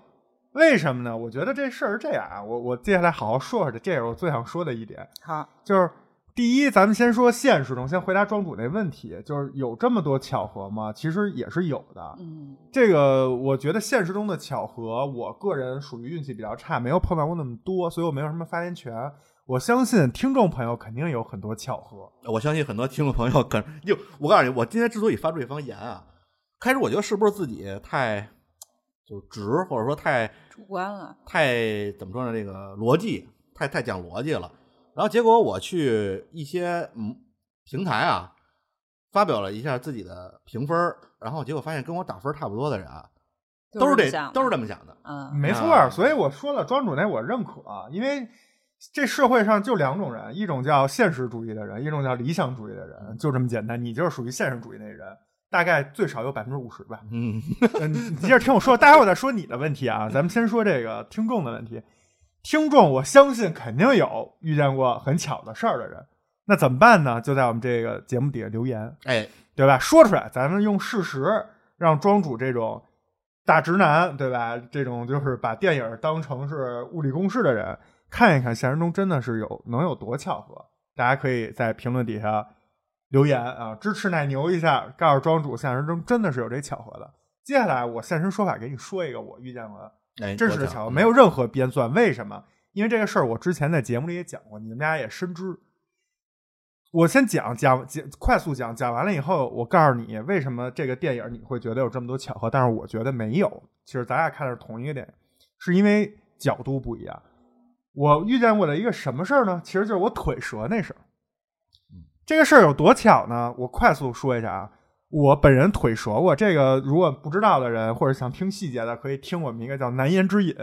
为什么呢？我觉得这事儿是这样啊。我我接下来好好说说这，这是我最想说的一点。好，就是第一，咱们先说现实中，先回答庄主那问题，就是有这么多巧合吗？其实也是有的。嗯，这个我觉得现实中的巧合，我个人属于运气比较差，没有碰到过那么多，所以我没有什么发言权。我相信听众朋友肯定有很多巧合。我相信很多听众朋友可就我告诉你，我今天之所以发出这方言啊，开始我觉得是不是自己太就直，或者说太主观了，太怎么说呢？这个逻辑太太讲逻辑了。然后结果我去一些嗯平台啊，发表了一下自己的评分，然后结果发现跟我打分差不多的人啊，都是这都是这么想的。嗯，没错。所以我说了，庄主那我认可，因为。这社会上就两种人，一种叫现实主义的人，一种叫理想主义的人，就这么简单。你就是属于现实主义那人，大概最少有百分之五十吧。嗯，你接着听我说，待会儿我再说你的问题啊。咱们先说这个听众的问题。听众，我相信肯定有遇见过很巧的事儿的人，那怎么办呢？就在我们这个节目底下留言，哎，对吧？说出来，咱们用事实让庄主这种大直男，对吧？这种就是把电影当成是物理公式的人。看一看现实中真的是有能有多巧合？大家可以在评论底下留言啊，支持奶牛一下，告诉庄主现实中真的是有这巧合的。接下来我现身说法给你说一个我遇见过真实的巧合，没有任何编撰。为什么？因为这个事儿我之前在节目里也讲过，你们俩也深知。我先讲讲讲，快速讲讲完了以后，我告诉你为什么这个电影你会觉得有这么多巧合，但是我觉得没有。其实咱俩看的是同一个电影，是因为角度不一样。我遇见过的一个什么事儿呢？其实就是我腿折那事儿。这个事儿有多巧呢？我快速说一下啊，我本人腿折过。这个如果不知道的人或者想听细节的，可以听我们一个叫《难言之隐》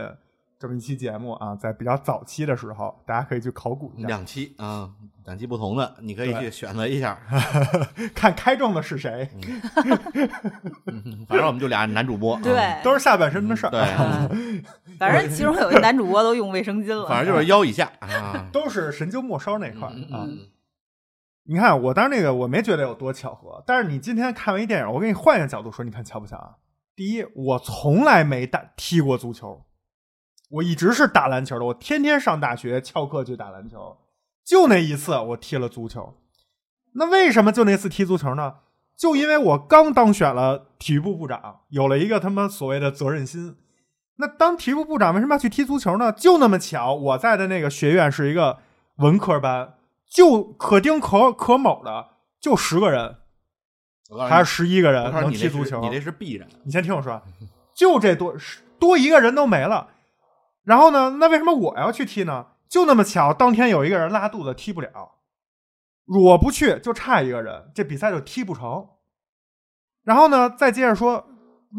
这么一期节目啊，在比较早期的时候，大家可以去考古一下，两期啊，两期不同的，你可以去选择一下。看开中的是谁，反正我们就俩男主播，啊对，都是下半身的事儿。对，嗯反正其中有一男主播都用卫生巾了，反正就是腰以下啊。都是神经末梢那块儿啊。嗯，你看，我当时那个我没觉得有多巧合，但是你今天看完一电影，我给你换一个角度说，你看巧不巧啊？第一，我从来没打踢过足球，我一直是打篮球的，我天天上大学翘课去打篮球，就那一次我踢了足球。那为什么就那次踢足球呢？就因为我刚当选了体育部部长，有了一个他妈所谓的责任心。那当体育部部长为什么要去踢足球呢？就那么巧，我在的那个学院是一个文科班，就可丁可可卯的就十个人，还是十一个人能踢足球？你那是必然。你先听我说，就这多多一个人都没了。然后呢，那为什么我要去踢呢？就那么巧，当天有一个人拉肚子踢不了，我不去就差一个人，这比赛就踢不成。然后呢，再接着说，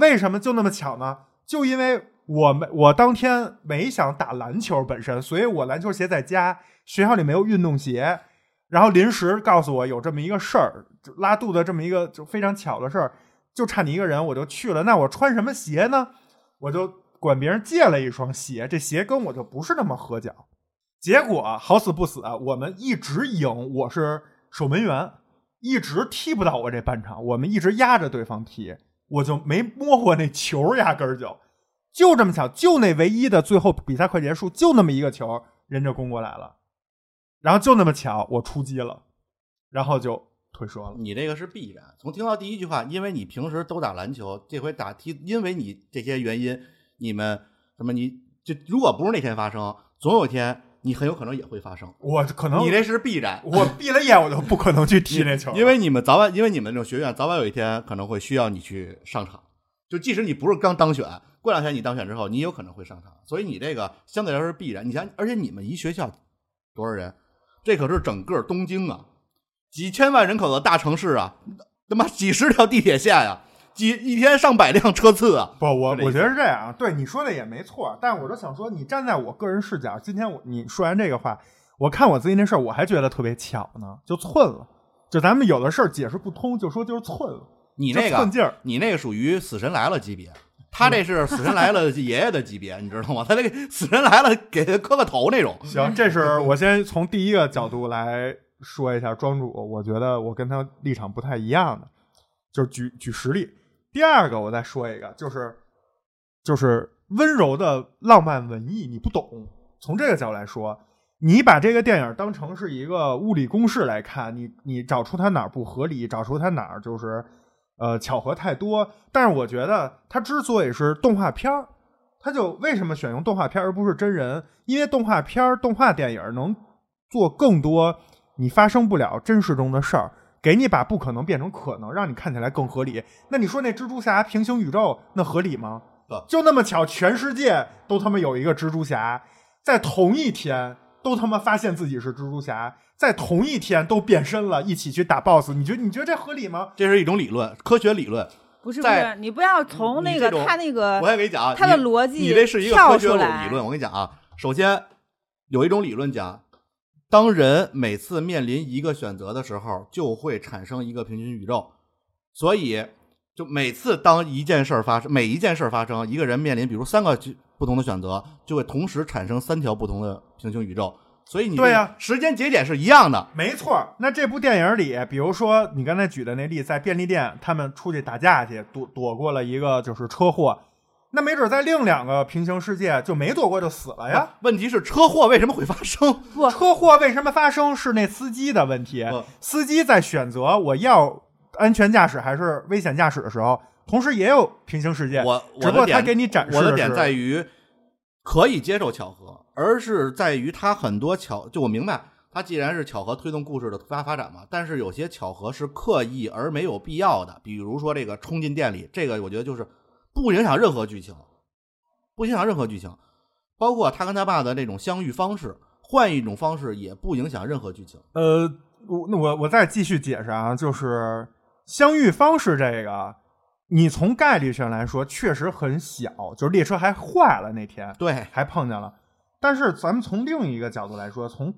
为什么就那么巧呢？就因为我没我当天没想打篮球本身，所以我篮球鞋在家，学校里没有运动鞋。然后临时告诉我有这么一个事儿，就拉肚子这么一个就非常巧的事儿，就差你一个人，我就去了。那我穿什么鞋呢？我就管别人借了一双鞋，这鞋跟我就不是那么合脚。结果好死不死，我们一直赢，我是守门员，一直踢不到我这半场，我们一直压着对方踢，我就没摸过那球，压根儿就就这么巧，就那唯一的最后比赛快结束，就那么一个球，人就攻过来了，然后就那么巧，我出击了，然后就腿折了。你这个是必然。从听到第一句话，因为你平时都打篮球，这回打踢，因为你这些原因，你们什么你就如果不是那天发生，总有一天你很有可能也会发生。我可能你这是必然，我 闭了眼，我都不可能去踢那球，因为你们早晚，因为你们这种学院早晚有一天可能会需要你去上场。就即使你不是刚当选，过两天你当选之后，你有可能会上场，所以你这个相对来说是必然。你想，而且你们一学校多少人？这可是整个东京啊，几千万人口的大城市啊，他妈几十条地铁线呀、几一天上百辆车次啊。不，我我觉得是这样啊。对你说的也没错，但是我就想说，你站在我个人视角，今天我你说完这个话，我看我自己那事儿，我还觉得特别巧呢，就寸了。就咱们有的事儿解释不通，就说就是寸了。你那个寸劲儿，你那个属于死神来了级别，他这是死神来了爷爷的级别，你知道吗？他那个死神来了给他磕个头那种。行，这是我先从第一个角度来说一下庄主，我觉得我跟他立场不太一样的，就是举举实例。第二个我再说一个，就是就是温柔的浪漫文艺，你不懂。从这个角度来说，你把这个电影当成是一个物理公式来看，你你找出它哪儿不合理，找出它哪儿就是呃巧合太多。但是我觉得它之所以是动画片儿，它就为什么选用动画片而不是真人？因为动画片儿、动画电影能做更多你发生不了真实中的事儿，给你把不可能变成可能，让你看起来更合理。那你说那蜘蛛侠平行宇宙那合理吗不？就那么巧，全世界都他妈有一个蜘蛛侠，在同一天都他妈发现自己是蜘蛛侠，在同一天都变身了，一起去打 BOSS。你觉得你觉得这合理吗？这是一种理论，科学理论。不是不是，你不要从那个他那个我先给你讲啊，他的逻辑你这是一个科学理论。我跟你讲啊，首先有一种理论讲，当人每次面临一个选择的时候，就会产生一个平行宇宙，所以就每次当一件事儿发生，每一件事儿发生，一个人面临比如三个不同的选择，就会同时产生三条不同的平行宇宙。所以你对呀时间节点是一样的。没错，那这部电影里，比如说你刚才举的那例，在便利店他们出去打架去，躲躲过了一个就是车祸，那没准在另两个平行世界就没躲过就死了呀。问题是车祸为什么会发生？不车祸为什么发生是那司机的问题不，司机在选择我要安全驾驶还是危险驾驶的时候，同时也有平行世界，我只不过我他给你展示我的点是在于可以接受巧合，而是在于它很多巧，就我明白，它既然是巧合推动故事的发发展嘛，但是有些巧合是刻意而没有必要的，比如说这个冲进店里，这个我觉得就是不影响任何剧情，不影响任何剧情，包括他跟他爸的这种相遇方式，换一种方式也不影响任何剧情。呃，我那我我再继续解释啊，就是相遇方式这个，你从概率上来说确实很小，就是列车还坏了那天，对，还碰见了。但是咱们从另一个角度来说，从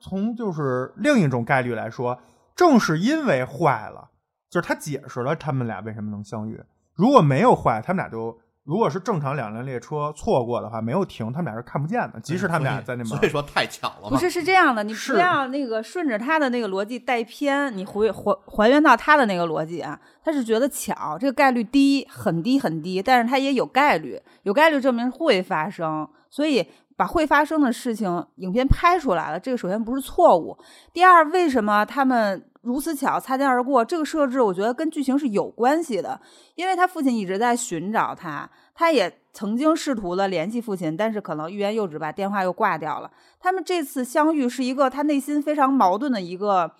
从就是另一种概率来说，正是因为坏了，就是他解释了他们俩为什么能相遇。如果没有坏，他们俩就如果是正常两辆列车错过的话，没有停，他们俩是看不见的，即使他们俩在那边。所以说太巧了。不是是这样的，你不要那个顺着他的那个逻辑带偏，你回还还原到他的那个逻辑啊，他是觉得巧，这个概率低，很低很低，但是他也有概率，有概率证明会发生，所以把会发生的事情影片拍出来了，这个首先不是错误。第二，为什么他们如此巧擦肩而过？这个设置我觉得跟剧情是有关系的，因为他父亲一直在寻找他，他也曾经试图的联系父亲，但是可能欲言又止，把电话又挂掉了。他们这次相遇是一个他内心非常矛盾的一个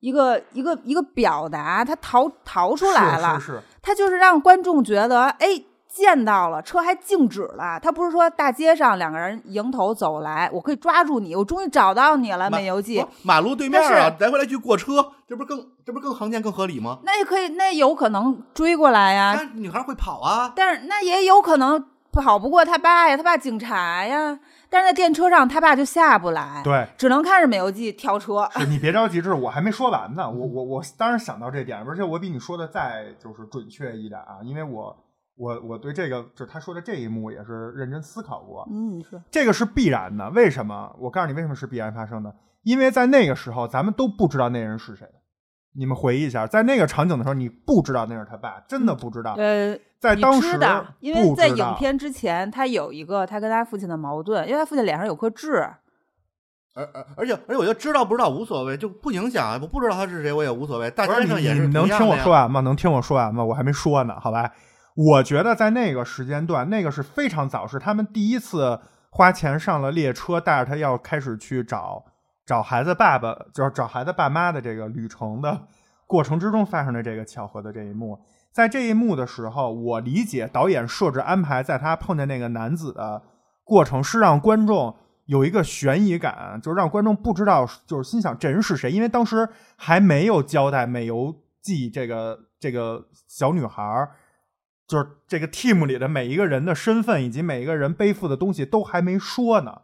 一个一个一个表达，他逃逃出来了，是是是，他就是让观众觉得，哎，见到了，车还静止了。他不是说大街上两个人迎头走来，我可以抓住你，我终于找到你了，美游记。马路对面啊，来回来去过车，这不是更这不是更常见更合理吗？那也可以，那有可能追过来呀，那女孩会跑啊，但是那也有可能跑不过他爸呀，他爸警察呀。但是在电车上，他爸就下不来，对，只能看着美游记跳车。是你别着急，这是我还没说完呢。我我我当然想到这点，而且我比你说的再就是准确一点啊，因为我我我对这个就是他说的这一幕也是认真思考过。嗯，是这个是必然的，为什么？我告诉你为什么是必然发生的，因为在那个时候咱们都不知道那人是谁。你们回忆一下，在那个场景的时候，你不知道那是他爸，真的不知道。呃，在当时因为在影片之前，他有一个他跟他父亲的矛盾，因为他父亲脸上有颗痣。而而而且而且我觉得知道不知道无所谓，就不影响啊。我不知道他是谁，我也无所谓。大不是你街上也是你能听我说完吗？能听我说完吗？我还没说呢，好吧？我觉得在那个时间段，那个是非常早，是他们第一次花钱上了列车，带着他要开始去找找孩子爸爸，就是找孩子爸妈的这个旅程的过程之中发生的这个巧合的这一幕。在这一幕的时候，我理解导演设置安排，在他碰见那个男子的过程是让观众有一个悬疑感，就让观众不知道，就是心想这人是谁，因为当时还没有交代美游记这个这个小女孩儿，就是这个 team 里的每一个人的身份以及每一个人背负的东西都还没说呢，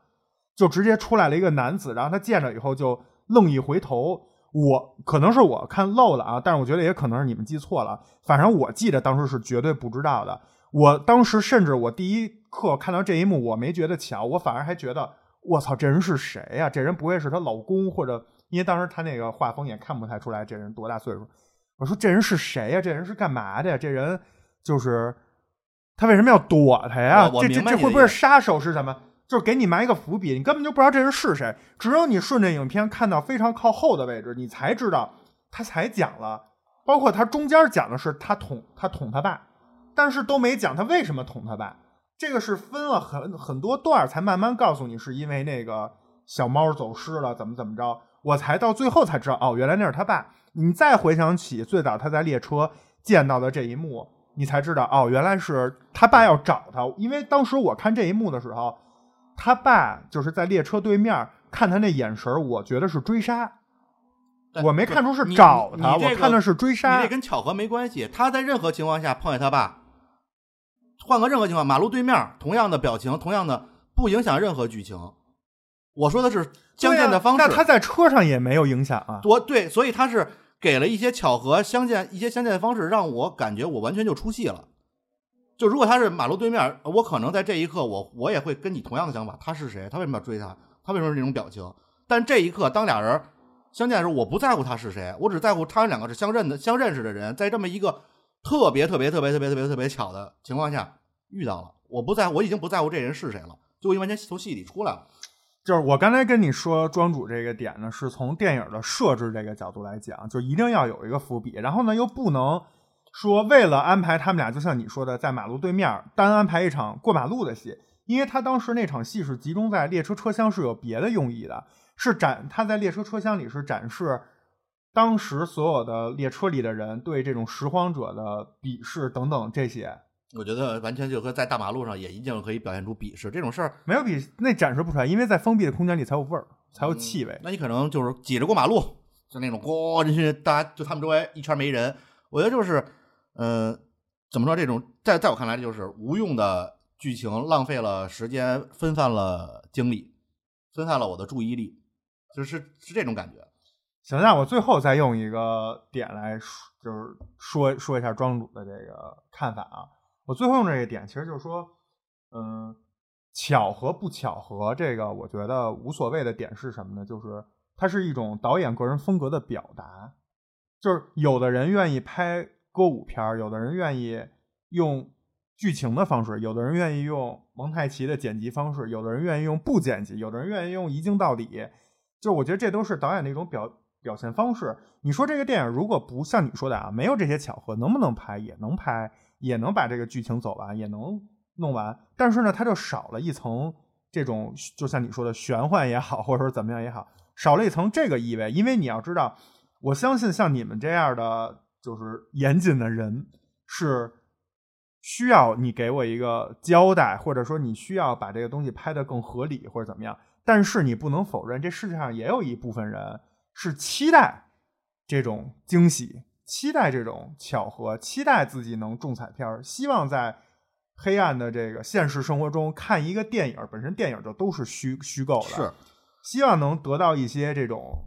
就直接出来了一个男子，然后他见着以后就愣一回头。我可能是我看漏了啊，但是我觉得也可能是你们记错了。反正我记得当时是绝对不知道的。我当时甚至我第一刻看到这一幕，我没觉得巧，我反而还觉得我操，这人是谁呀、这人不会是她老公或者？因为当时他那个画风也看不太出来这人多大岁数。我说这人是谁呀、这人是干嘛的呀？这人就是他为什么要躲他呀？这这这会不会是杀手是什么？就是给你埋一个伏笔，你根本就不知道这人是谁，只有你顺着影片看到非常靠后的位置，你才知道他才讲了，包括他中间讲的是他捅他捅他爸，但是都没讲他为什么捅他爸，这个是分了很很多段儿才慢慢告诉你，是因为那个小猫走失了，怎么怎么着，我才到最后才知道，哦，原来那是他爸。你再回想起最早他在列车见到的这一幕，你才知道，哦，原来是他爸要找他，因为当时我看这一幕的时候，他爸就是在列车对面看他那眼神，我觉得是追杀。我没看出是找他，我看的是追你杀这。跟巧合没关系。他在任何情况下碰见他爸，换个任何情况，马路对面同样的表情，同样的不影响任何剧情。我说的是相见的方式。那他在车上也没有影响啊。我对，所以他是给了一些巧合相见，一些相见的方式，让我感觉我完全就出戏了。就如果他是马路对面，我可能在这一刻我我也会跟你同样的想法，他是谁？他为什么要追他？他为什么是这种表情？但这一刻，当俩人相见的时候，我不在乎他是谁，我只在乎他们两个是相认的、相认识的人，在这么一个特别特别特别特别特别特别巧的情况下遇到了。我不在，我已经不在乎这人是谁了，就已经完全从戏里出来了。就是我刚才跟你说庄主这个点呢，是从电影的设置这个角度来讲，就一定要有一个伏笔，然后呢又不能说为了安排他们俩，就像你说的，在马路对面单安排一场过马路的戏，因为他当时那场戏是集中在列车车厢是有别的用意的，是展他在列车车厢里是展示当时所有的列车里的人对这种拾荒者的鄙视等等这些。我觉得完全就和在大马路上也一定可以表现出鄙视这种事儿，没有鄙那展示不出来，因为在封闭的空间里才有味儿，才有气味。那你可能就是挤着过马路，就那种咣人群，大家就他们周围一圈没人。我觉得就是，呃，怎么说这种在在我看来就是无用的剧情，浪费了时间，分散了精力，分散了我的注意力，就是是这种感觉。行，那我最后再用一个点来说，就是说说一下庄主的这个看法啊。我最后用这个点，其实就是说，嗯，巧合不巧合，这个我觉得无所谓的点是什么呢？就是它是一种导演个人风格的表达。就是有的人愿意拍歌舞片，有的人愿意用剧情的方式，有的人愿意用蒙太奇的剪辑方式，有的人愿意用不剪辑，有的人愿意用一镜到底。就我觉得这都是导演的一种表表现方式。你说这个电影如果不像你说的啊，没有这些巧合，能不能拍？也能拍，也能把这个剧情走完，也能弄完。但是呢，它就少了一层这种，就像你说的玄幻也好，或者说怎么样也好，少了一层这个意味。因为你要知道。我相信像你们这样的就是严谨的人，是需要你给我一个交代，或者说你需要把这个东西拍得更合理，或者怎么样。但是你不能否认，这世界上也有一部分人是期待这种惊喜，期待这种巧合，期待自己能中彩票，希望在黑暗的这个现实生活中看一个电影，本身电影就都是虚虚构的，是希望能得到一些这种。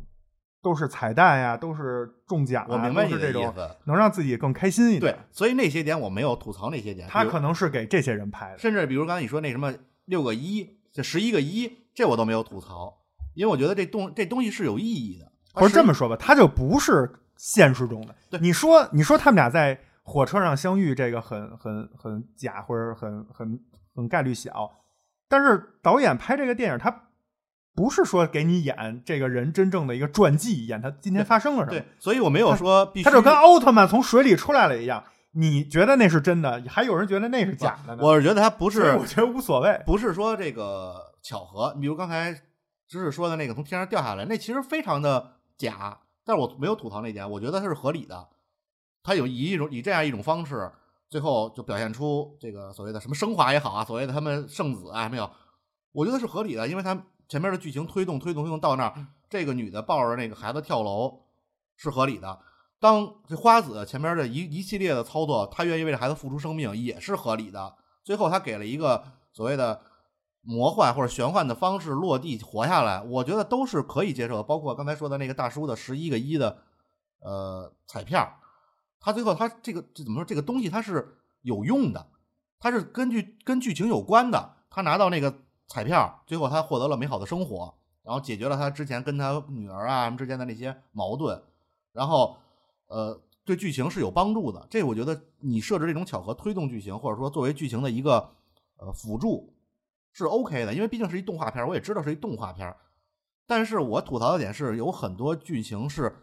都是彩蛋呀，都是中奖啊，我明白你的意思，能让自己更开心一点。对，所以那些点我没有吐槽那些点。他可能是给这些人拍的，甚至比如刚才你说那什么六个一，这十一个一，这我都没有吐槽，因为我觉得这东这东西是有意义的。或者这么说吧，他就不是现实中的。对，你说你说他们俩在火车上相遇，这个很很很假，或者很很很概率小。但是导演拍这个电影，他。不是说给你演这个人真正的一个传记，演他今天发生了什么。对，所以我没有说必须。他就跟奥特曼从水里出来了一样，你觉得那是真的，还有人觉得那是假的。我是觉得他不是，我觉得无所谓，不是说这个巧合。你比如刚才知识说的那个从天上掉下来，那其实非常的假，但是我没有吐槽那点，我觉得它是合理的。他有以一种以这样一种方式，最后就表现出这个所谓的什么升华也好啊，所谓的他们圣子啊，没有，我觉得是合理的，因为他。前面的剧情推动推动推动到那儿，这个女的抱着那个孩子跳楼是合理的。当这花子前面的一一系列的操作，她愿意为这孩子付出生命也是合理的。最后她给了一个所谓的魔幻或者玄幻的方式落地活下来，我觉得都是可以接受的。包括刚才说的那个大叔的十一个一的呃彩票，他最后他这个这怎么说？这个东西它是有用的，它是根据跟剧情有关的。他拿到那个。彩票，最后他获得了美好的生活，然后解决了他之前跟他女儿啊什么之间的那些矛盾，然后呃对剧情是有帮助的。这我觉得你设置这种巧合推动剧情，或者说作为剧情的一个呃辅助是 OK 的，因为毕竟是一动画片，我也知道是一动画片。但是我吐槽的点是有很多剧情是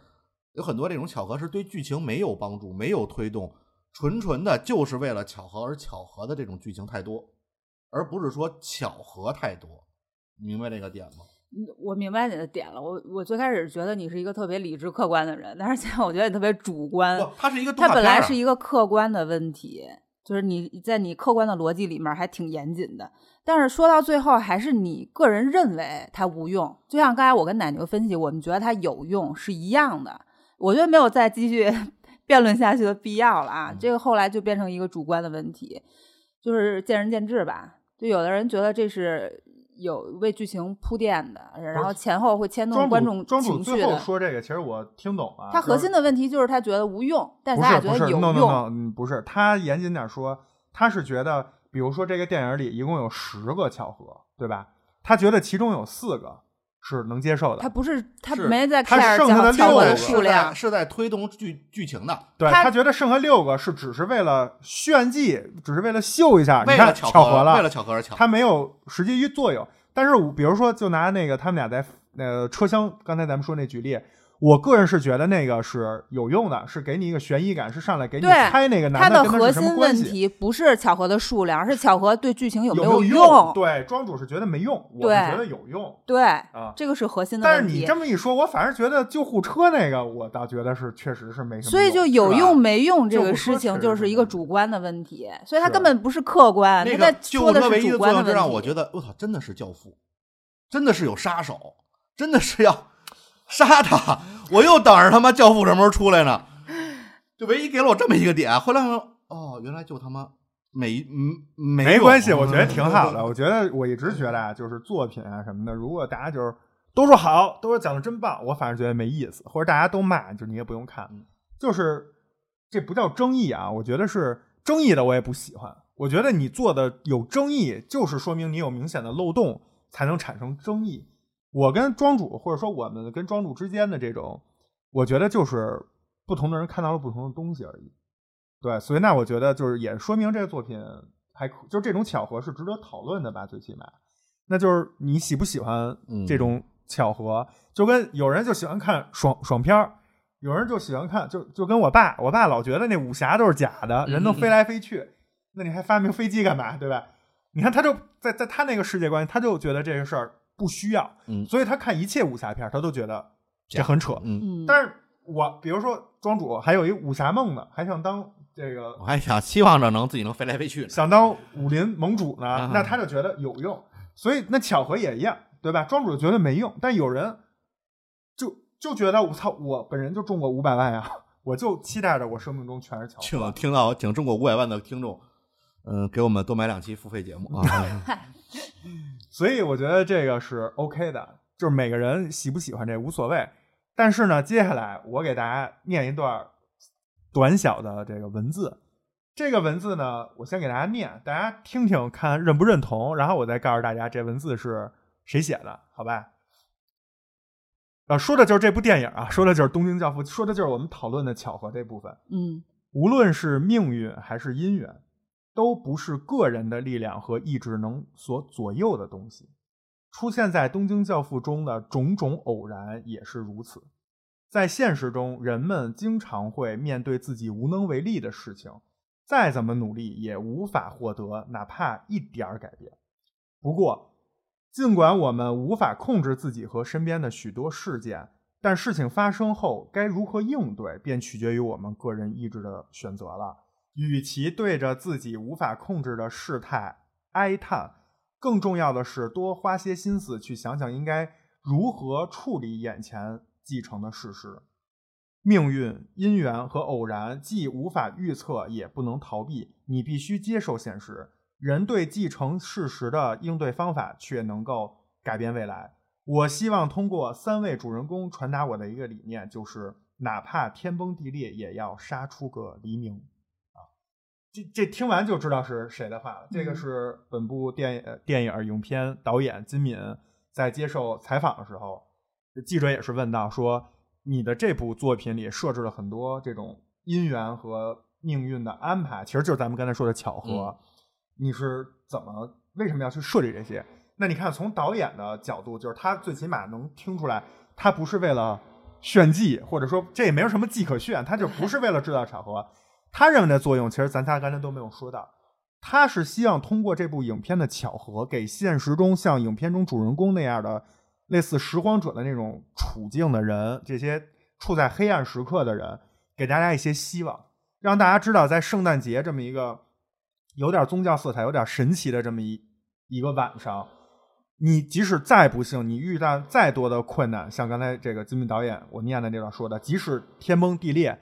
有很多这种巧合是对剧情没有帮助、没有推动，纯纯的就是为了巧合而巧合的这种剧情太多。而不是说巧合太多，明白这个点吗？我明白你的点了。我我最开始觉得你是一个特别理智客观的人，但是现在我觉得你特别主观。它是一个它本来是一个客观的问题，就是你在你客观的逻辑里面还挺严谨的。但是说到最后，还是你个人认为它无用。就像刚才我跟奶牛分析，我们觉得它有用是一样的。我觉得没有再继续 辩论下去的必要了啊。这个后来就变成一个主观的问题，就是见仁见智吧。就有的人觉得这是有为剧情铺垫的，然后前后会牵动观众情绪的。最后说这个，其实我听懂了。他核心的问题就是他觉得无用，但咱俩觉得有用。no no no，不是，他严谨点说，他是觉得，比如说这个电影里一共有十个巧合，对吧？他觉得其中有四个。是能接受的，他不是他没在他剩下的六个数量是在推动剧剧情的，对他觉得剩下六个是只是为了炫技，只是为了秀一下，你看巧合了，为了巧合而巧，他没有实际作用。但是比如说，就拿那个他们俩在那个车厢，刚才咱们说那举例。我个人是觉得那个是有用的，是给你一个悬疑感，是上来给你猜那个男的跟他是什么关系。核心问题不是巧合的数量，而是巧合对剧情有没有用。对，庄主是觉得没用，我是觉得有用。对啊，这个是核心的问题。但是你这么一说，我反而觉得救护车那个，我倒觉得是确实是没什么。所以就有用没用这个事情，就是一个主观的问题。所以它根本不是客观，那个说的是主观的问题。让我觉得，我操，真的是教父，真的是有杀手，真的是要。杀他！我又等着他妈教父什么时候出来呢？就唯一给了我这么一个点。后来我说，哦，原来就他妈没嗯没没关系，我觉得挺好的。我觉得我一直觉得啊，就是作品啊什么的，如果大家就是都说好，都说讲的真棒，我反正觉得没意思，或者大家都骂，就你也不用看。就是这不叫争议啊，我觉得是争议的，我也不喜欢。我觉得你做的有争议，就是说明你有明显的漏洞，才能产生争议。我跟庄主，或者说我们跟庄主之间的这种，我觉得就是不同的人看到了不同的东西而已。对，所以那我觉得就是也说明这个作品还可就这种巧合是值得讨论的吧，最起码。那就是你喜不喜欢这种巧合？就跟有人就喜欢看爽爽片儿，有人就喜欢看，就就跟我爸，我爸老觉得那武侠都是假的，人都飞来飞去，那你还发明飞机干嘛？对吧？你看他就在在他那个世界观，他就觉得这个事儿不需要，嗯所以他看一切武侠片，他都觉得这很扯。嗯，嗯，但是我比如说庄主还有一武侠梦呢，还想当这个我还想期望着能自己能飞来飞去呢。想当武林盟主呢啊，那他就觉得有用，所以那巧合也一样，对吧？庄主觉得没用，但有人就就觉得我操，我本人就中过五百万呀，我就期待着我生命中全是巧请合。听到请中过五百万的听众，嗯、给我们多买两期付费节目啊。所以我觉得这个是 OK 的，就是每个人喜不喜欢这无所谓。但是呢，接下来我给大家念一段短小的这个文字。这个文字呢，我先给大家念，大家听听看认不认同，然后我再告诉大家这文字是谁写的，好吧？呃，说的就是这部电影啊，说的就是《东京教父》，说的就是我们讨论的巧合这部分。嗯无论是命运还是姻缘，都不是个人的力量和意志能所左右的东西。出现在《东京教父》中的种种偶然也是如此。在现实中，人们经常会面对自己无能为力的事情，再怎么努力也无法获得哪怕一点儿改变。不过，尽管我们无法控制自己和身边的许多事件，但事情发生后该如何应对，便取决于我们个人意志的选择了。与其对着自己无法控制的事态哀叹，更重要的是多花些心思去想想应该如何处理眼前继承的事实。命运、因缘和偶然既无法预测，也不能逃避，你必须接受现实。人对继承事实的应对方法却能够改变未来。我希望通过三位主人公传达我的一个理念，就是哪怕天崩地裂，也要杀出个黎明。啊，这这听完就知道是谁的话了。这个嗯是本部电电影影片导演金敏在接受采访的时候，记者也是问到说，你的这部作品里设置了很多这种姻缘和命运的安排，其实就是咱们刚才说的巧合。你是怎么为什么要去设计这些？那你看，从导演的角度，就是他最起码能听出来，他不是为了炫技，或者说这也没有什么技可炫，他就不是为了制造巧合。他认为的作用，其实咱仨刚才都没有说到。他是希望通过这部影片的巧合，给现实中像影片中主人公那样的类似拾荒者的那种处境的人，这些处在黑暗时刻的人，给大家一些希望，让大家知道，在圣诞节这么一个有点宗教色彩、有点神奇的这么一一个晚上，你即使再不幸，你遇到再多的困难，像刚才这个金敏导演我念的这段说的，即使天崩地裂，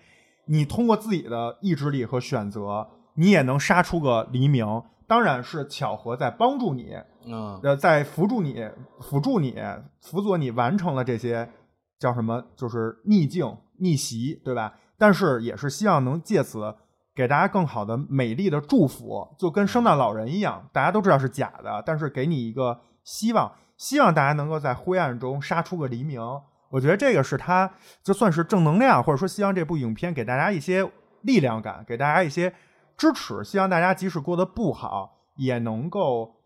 你通过自己的意志力和选择，你也能杀出个黎明。当然是巧合在帮助你，嗯，呃，在辅助你、辅助你、辅佐你完成了这些叫什么，就是逆境、逆袭，对吧？但是也是希望能借此给大家更好的、美丽的祝福，就跟圣诞老人一样，大家都知道是假的，但是给你一个希望，希望大家能够在灰暗中杀出个黎明。我觉得这个是他就算是正能量，或者说希望这部影片给大家一些力量感，给大家一些支持，希望大家即使过得不好，也能够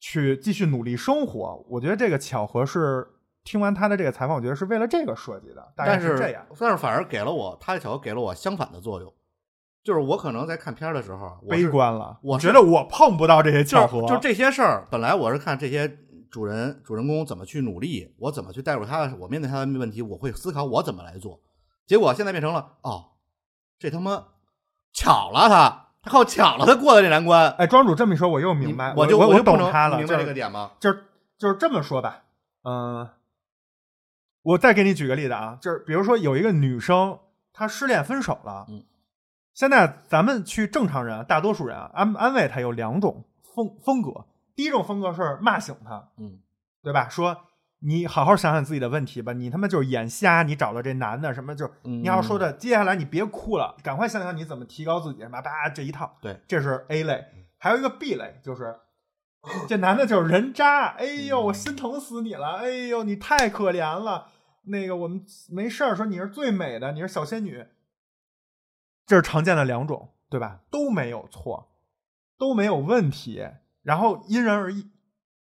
去继续努力生活。我觉得这个巧合是听完他的这个采访，我觉得是为了这个设计的，但是这样。但是反而给了我他的巧合给了我相反的作用，就是我可能在看片儿的时候，我悲观了，我觉得我碰不到这些巧合，就就这些事儿，本来我是看这些主人主人公怎么去努力，我怎么去带入他的，我面对他的问题，我会思考我怎么来做。结果现在变成了哦，这他妈巧了他，他靠巧了他过了这难关。哎，庄主这么一说，我又明白，我就我就懂他了，明白这个点吗？就是就是这么说吧，嗯、我再给你举个例子啊，就是比如说有一个女生她失恋分手了，嗯，现在咱们去正常人，大多数人啊安安慰她有两种风风格，第一种风格是骂醒他，嗯，对吧？说你好好想想自己的问题吧，你他妈就是眼瞎，你找了这男的什么就嗯你要说的，接下来你别哭了，赶快想想你怎么提高自己，什么叭这一套，对，这是 A 类，还有一个 B 类，就是 这男的就是人渣，哎呦，我心疼死你了，哎呦，你太可怜了。那个我们没事儿，说你是最美的，你是小仙女，这是常见的两种，对吧？都没有错，都没有问题，然后因人而异。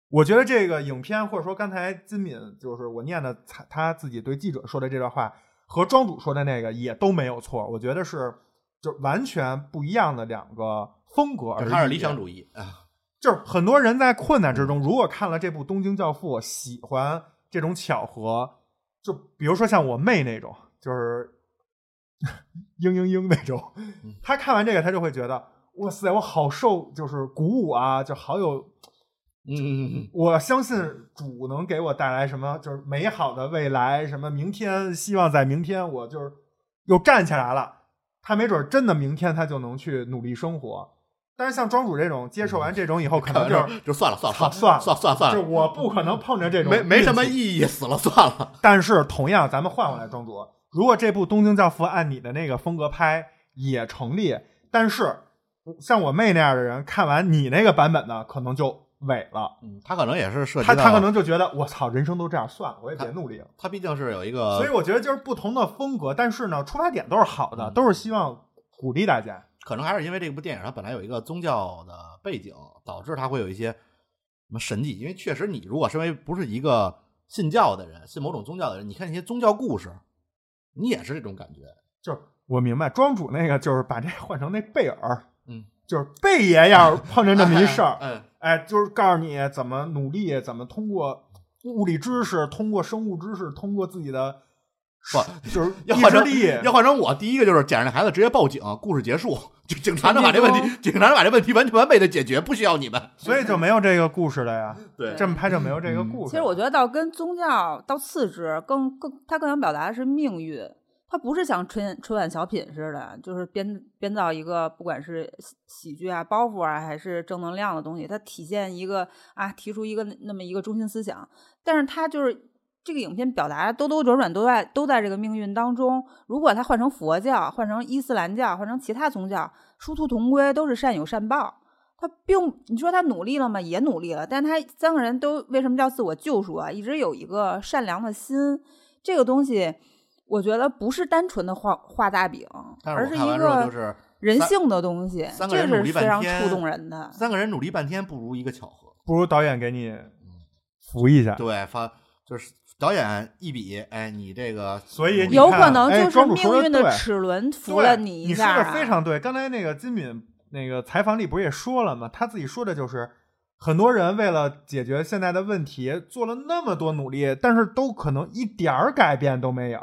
我觉得这个影片，或者说刚才金敏就是我念的他他自己对记者说的这段话，和庄主说的那个也都没有错。我觉得是就完全不一样的两个风格而已。他是理想主义啊，就是很多人在困难之中，如果看了这部《东京教父》，喜欢这种巧合，就比如说像我妹那种，就是 嘤嘤嘤那种，她看完这个，她就会觉得，哇塞，我好受，就是鼓舞啊，就好有，嗯嗯嗯我相信主能给我带来什么，就是美好的未来，什么明天，希望在明天我就是又站起来了。他没准真的明天他就能去努力生活。但是像庄主这种接受完这种以后，可能就就算了算了算了算算算了，就我不可能碰着这种没没什么。意义，死了算了。但是同样，咱们换回来，庄主，如果这部《东京教父》按你的那个风格拍也成立，但是像我妹那样的人看完你那个版本呢，可能就萎了。嗯，他可能也是涉及他他可能就觉得我操，人生都这样，算了，我也别努力了。他毕竟是有一个，所以我觉得就是不同的风格，但是呢，出发点都是好的，嗯都是希望鼓励大家。可能还是因为这部电影它本来有一个宗教的背景，导致它会有一些什么神迹。因为确实，你如果身为不是一个信教的人，信某种宗教的人，你看那些宗教故事，你也是这种感觉。就是我明白，庄主那个就是把这换成那贝尔，嗯，就是贝爷要是碰见这么一事儿，嗯，哎，就是告诉你怎么努力，怎么通过物理知识，通过生物知识，通过自己的不就是 要换成要换成我，第一个就是捡着那孩子直接报警，故事结束，就警察能把这问题，警察能把这问题完全完美的解决，不需要你们。所以就没有这个故事了呀。对这么拍就没有这个故事。其实我觉得倒跟宗教到次之，更更他更想表达的是命运。他不是像春春晚小品似的，就是编编造一个不管是喜剧啊、包袱啊，还是正能量的东西，它体现一个啊，提出一个那么一个中心思想。但是他就是这个影片表达兜兜转转都在都在这个命运当中。如果他换成佛教、换成伊斯兰教、换成其他宗教，殊途同归，都是善有善报。他并你说他努力了吗？也努力了，但他三个人都为什么叫自我救赎啊？一直有一个善良的心，这个东西，我觉得不是单纯的画画大饼，而是一个人性的东西，这三个人努力是非常触动人的。三个人努力半天，不如一个巧合。不如导演给你扶一下。对，发就是导演一笔，哎，你这个所以有可能就是命运的齿轮扶了你一下、啊，说的非常对。刚才那个金敏那个采访里不是也说了吗？他自己说的就是，很多人为了解决现在的问题，做了那么多努力，但是都可能一点儿改变都没有。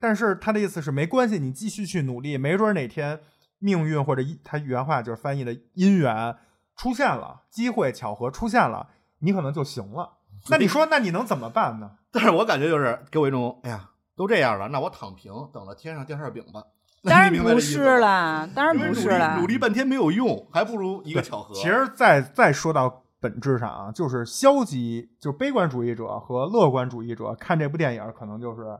但是他的意思是，没关系，你继续去努力，没准哪天命运或者一他原话就是翻译的姻缘出现了，机会巧合出现了，你可能就行了。那你说，那你能怎么办呢？但是我感觉就是给我一种，哎呀，都这样了，那我躺平，等着天上掉馅饼吧。当然 不是啦，当然不是啦，努力半天没有用，还不如一个巧合。其实再再说到本质上啊，就是消极，就是悲观主义者和乐观主义者看这部电影，可能就是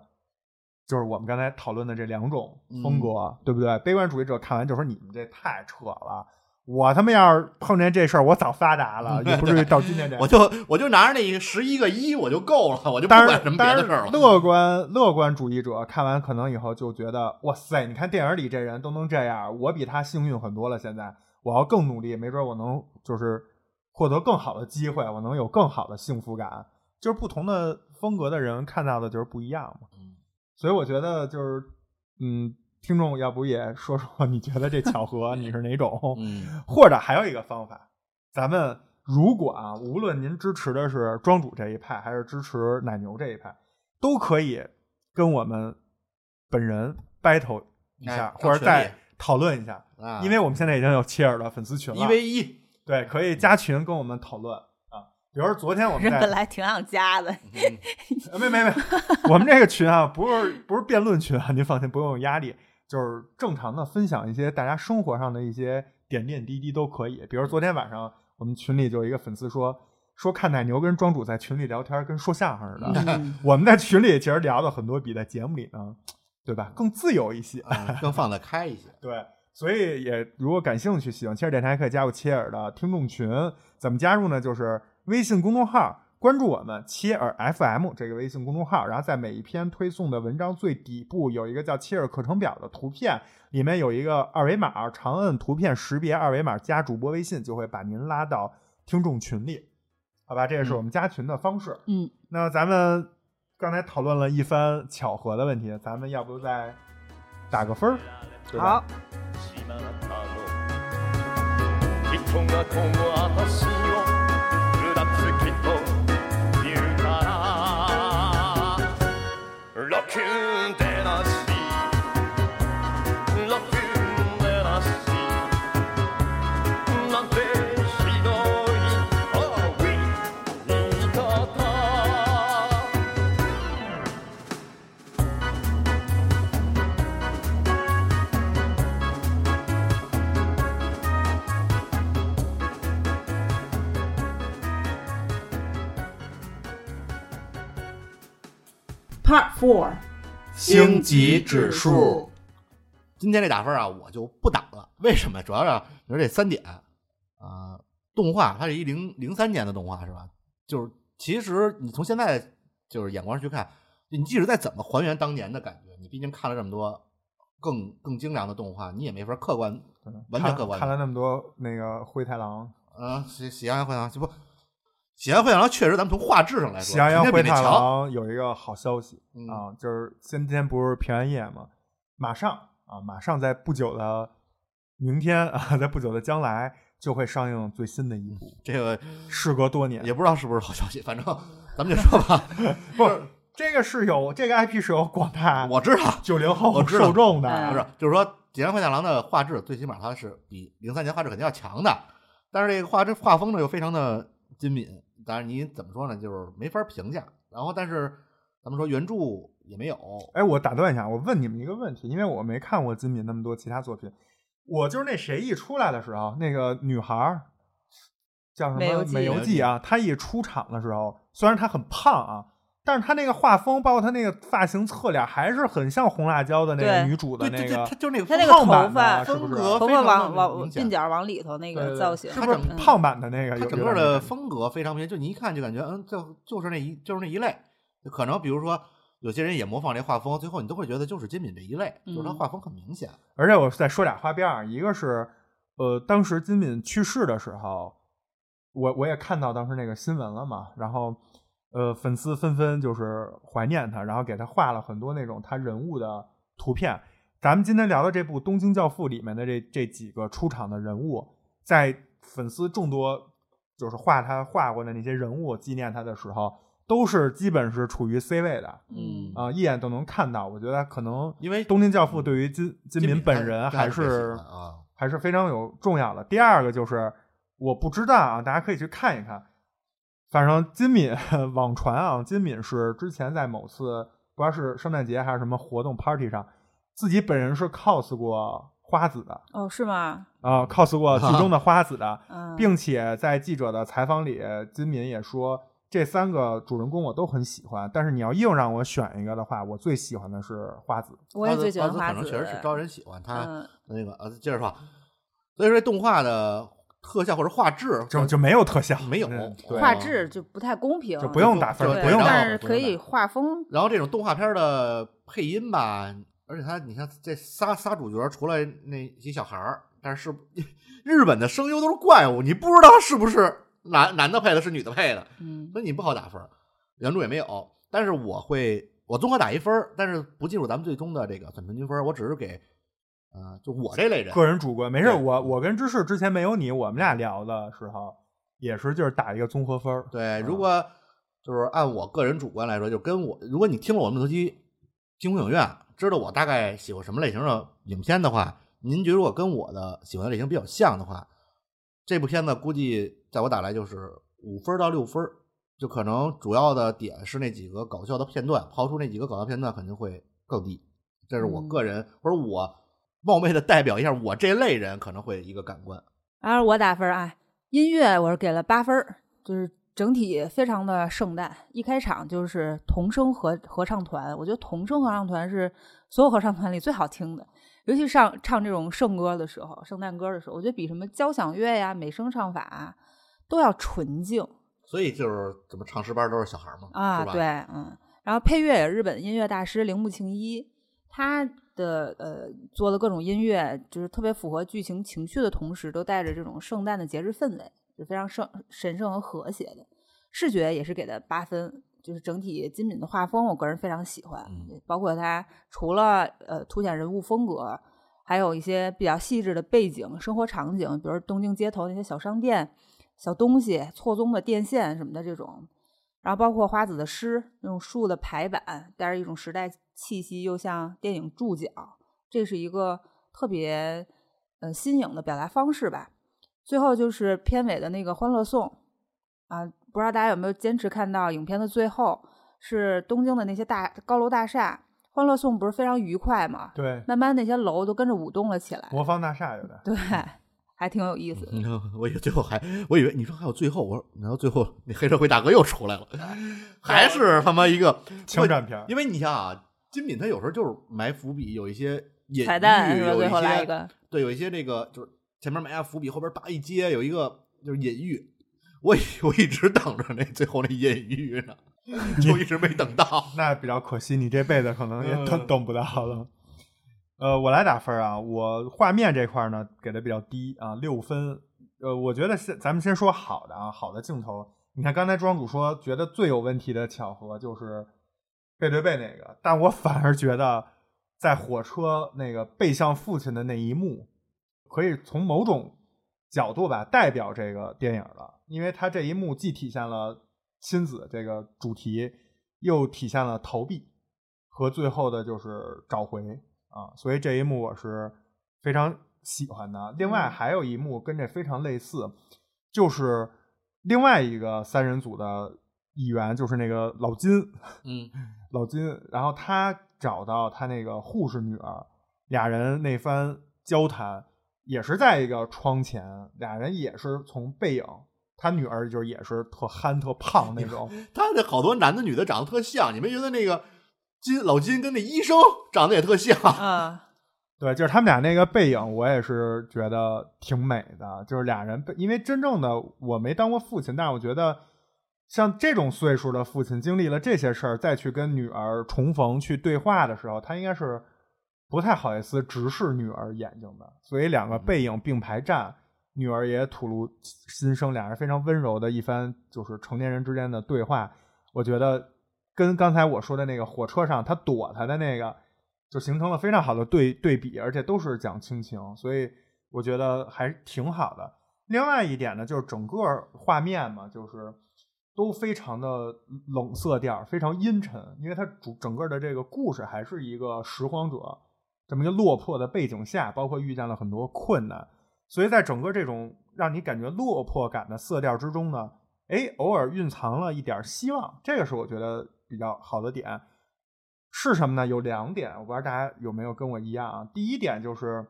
就是我们刚才讨论的这两种风格，嗯对不对？悲观主义者看完就说你们这太扯了。我他妈要是碰见这事儿，我早发达了，也不至于到今天这样。我就我就拿着那十一个一我就够了，我就不管什么别的事儿了。乐观乐观主义者看完可能以后就觉得，哇塞，你看电影里这人都能这样，我比他幸运很多了。现在我要更努力，没准我能就是获得更好的机会，我能有更好的幸福感。就是不同的风格的人看到的就是不一样嘛。嗯所以我觉得就是，嗯，听众要不也说说你觉得这巧合 你是哪种？嗯或者还有一个方法，咱们如果啊，无论您支持的是庄主这一派，还是支持奶牛这一派，都可以跟我们本人 battle 一下，哎或者再讨论一下，啊，因为我们现在已经有切尔的粉丝群了，一 v 一，对，可以加群跟我们讨论啊。比如说昨天我们人本来挺想加的，呃没没没，我们这个群啊，不是不是辩论群啊，您放心，不用有压力，就是正常的分享一些大家生活上的一些点点滴滴都可以。比如昨天晚上我们群里就有一个粉丝说说看奶牛跟庄主在群里聊天跟说相声似的，嗯我们在群里其实聊的很多比在节目里呢，对吧，更自由一些。嗯更放得开一些。对，所以也如果感兴趣，喜欢切尔电台，可以加入切尔的听众群。怎么加入呢？就是微信公众号关注我们切尔 FM 这个微信公众号，然后在每一篇推送的文章最底部有一个叫切尔课程表的图片，里面有一个二维码，长按图片识别二维码加主播微信，就会把您拉到听众群里。好吧，这也是我们加群的方式。嗯，那咱们刚才讨论了一番巧合的问题，咱们要不再打个分儿？好，Part 4星级指数。今天这打分啊，我就不打了。为什么？主要是你说这三点啊、动画它是一零零三年的动画是吧？就是其实你从现在就是眼光上去看，你即使再怎么还原当年的感觉，你毕竟看了这么多更更精良的动画，你也没法客观完全客观看看了那么多那个灰太狼、啊。喜喜羊羊灰太狼，这不喜羊羊灰太狼确实，咱们从画质上来说，喜羊羊灰太。狼有一个好消息、嗯啊，就是今天不是平安夜吗？马上啊，马上在不久的明天啊，在不久的将来就会上映最新的一部，这个事隔多年也不知道是不是好消息，反正咱们就说吧。不是，这个是有这个 IP 是有广大我知道，九零后我知道受众的，嗯不是，就是说《喜羊羊灰太狼》的画质，最起码它是比零三年画质肯定要强的，但是这个画质画风呢又非常的精敏，当然你怎么说呢，就是没法评价。然后，但是咱们说原著也没有，哎，我打断一下，我问你们一个问题，因为我没看过金敏那么多其他作品，我就是那谁一出来的时候，那个女孩儿叫什么美游记美游记啊，她一出场的时候，虽然她很胖啊，但是她那个画风，包括她那个发型侧脸，还是很像红辣椒的那个女主的对对对，那个它就是那个他那个胖版头发的，是是？风格头发非常往往鬓角往里头那个造型，是不是它整胖版的那个有？它整个的风格非常明显，就你一看就感觉，嗯，就就是那一就是那一类。可能比如说有些人也模仿这画风，最后你都会觉得就是金敏这一类，就是它嗯画风很明显。而且我再说俩花边儿，一个是，呃，当时金敏去世的时候，我我也看到当时那个新闻了嘛，然后，呃，粉丝纷纷就是怀念他，然后给他画了很多那种他人物的图片。咱们今天聊的这部《东京教父》里面的这这几个出场的人物，在粉丝众多就是画他画过的那些人物纪念他的时候，都是基本是处于 C 位的。嗯啊、一眼都能看到。我觉得可能因为《东京教父》对于金金敏本人还还是还是非常有重要的。第二个就是我不知道啊，大家可以去看一看。反正金敏网传啊，金敏是之前在某次不知道是圣诞节还是什么活动 party 上，自己本人是 cos 过花子的哦，是吗？啊、c o s 过剧中的花子的，嗯，并且在记者的采访里，金敏也说这三个主人公我都很喜欢，但是你要硬让我选一个的话，我最喜欢的是花子。我也最喜欢花花子，子可能确实是招人喜欢，他嗯，那个呃，接着说，所以说动画的特效或者画质就就没有特效，没有画质就不太公平，就不用打分就，不用打但是可以画风，然后这种动画片的配音吧，而且他你看这仨仨主角，除了那些小孩儿，但是 日本的声优都是怪物，你不知道是不是男男的配的，是女的配的，嗯所以你不好打分儿。原著也没有，但是我会我综合打一分儿，但是不计入咱们最终的这个总平均分儿，我只是给呃，就我这类人个人主观，没事。对我我跟芝士之前没有你，我们俩聊的时候也是就是打一个综合分儿。对，嗯如果就是按我个人主观来说，就跟我，如果你听了我们这期星空影院，知道我大概喜欢什么类型的影片的话，您觉得如果跟我的喜欢的类型比较像的话，这部片子估计在我打来就是五分到六分，就可能主要的点是那几个搞笑的片段，抛出那几个搞笑片段肯定会更低。这是我嗯个人、或者我冒昧的代表一下我这类人可能会一个感官。然后我打分啊，音乐我是给了八分儿，就是整体非常的圣诞。一开场就是童声合合唱团，我觉得童声合唱团是所有合唱团里最好听的，尤其上唱这种圣歌的时候，圣诞歌的时候，我觉得比什么交响乐呀、美声唱法啊都要纯净所以就是怎么唱诗班都是小孩嘛，啊对，嗯。然后配乐也是日本音乐大师铃木庆一，他的呃做的各种音乐，就是特别符合剧情情绪的同时，都带着这种圣诞的节日氛围，就非常圣神圣和和谐的。视觉也是给的八分，就是整体金敏的画风，我个人非常喜欢。嗯包括它除了呃凸显人物风格，还有一些比较细致的背景、生活场景，比如东京街头那些小商店、小东西、错综的电线什么的这种。然后包括花子的诗，那种树的排版，带着一种时代气息，又像电影注脚，这是一个特别呃新颖的表达方式吧。最后就是片尾的那个欢乐颂啊，不知道大家有没有坚持看到影片的最后是东京的那些大高楼大厦，欢乐颂不是非常愉快嘛？对，慢慢那些楼都跟着舞动了起来，魔方大厦有的。对，还挺有意思的。嗯，我以为最后还，我以为你说还有最后，我说然后最后那黑社会大哥又出来了，还是他妈一个 枪战片因为你想啊，金敏他有时候就是埋伏笔，有一些隐？喻有一些一，对，有一些这个就是前面埋下伏笔，后边叭一接，有一个就是隐喻。我以 我一直等着那最后那隐喻呢，就一直没等到。那比较可惜，你这辈子可能也等嗯等不到了。呃，我来打分啊，我画面这块呢给的比较低啊，六分。呃，我觉得先咱们先说好的啊，好的镜头。你看刚才庄主说觉得最有问题的巧合就是背对背那个，但我反而觉得在火车那个背向父亲的那一幕，可以从某种角度吧代表这个电影了，因为它这一幕既体现了亲子这个主题，又体现了逃避和最后的就是找回啊，所以这一幕我是非常喜欢的。另外嗯。还有一幕跟这非常类似，就是另外一个三人组的一员，就是那个老金，嗯，老金，然后他找到他那个护士女儿，俩人那番交谈也是在一个窗前，俩人也是从背影，他女儿就是也是特憨特胖那种，他这好多男的女的长得特像，你没觉得那个金老金跟那医生长得也特像？啊，对，就是他们俩那个背影，我也是觉得挺美的。就是俩人背，因为真正的我没当过父亲，但是我觉得像这种岁数的父亲，经历了这些事儿，再去跟女儿重逢去对话的时候，他应该是不太好意思直视女儿眼睛的。所以两个背影并排站，女儿也吐露心声，俩人非常温柔的一番就是成年人之间的对话。我觉得跟刚才我说的那个火车上他躲他的那个。就形成了非常好的对对比，而且都是讲亲情，所以我觉得还挺好的。另外一点呢，就是整个画面嘛，就是都非常的冷色调，非常阴沉，因为它主整个的这个故事还是一个拾荒者这么一个落魄的背景下，包括遇见了很多困难，所以在整个这种让你感觉落魄感的色调之中呢，哎，偶尔蕴藏了一点希望，这个是我觉得比较好的点。是什么呢？有两点，我不知道大家有没有跟我一样啊。第一点就是，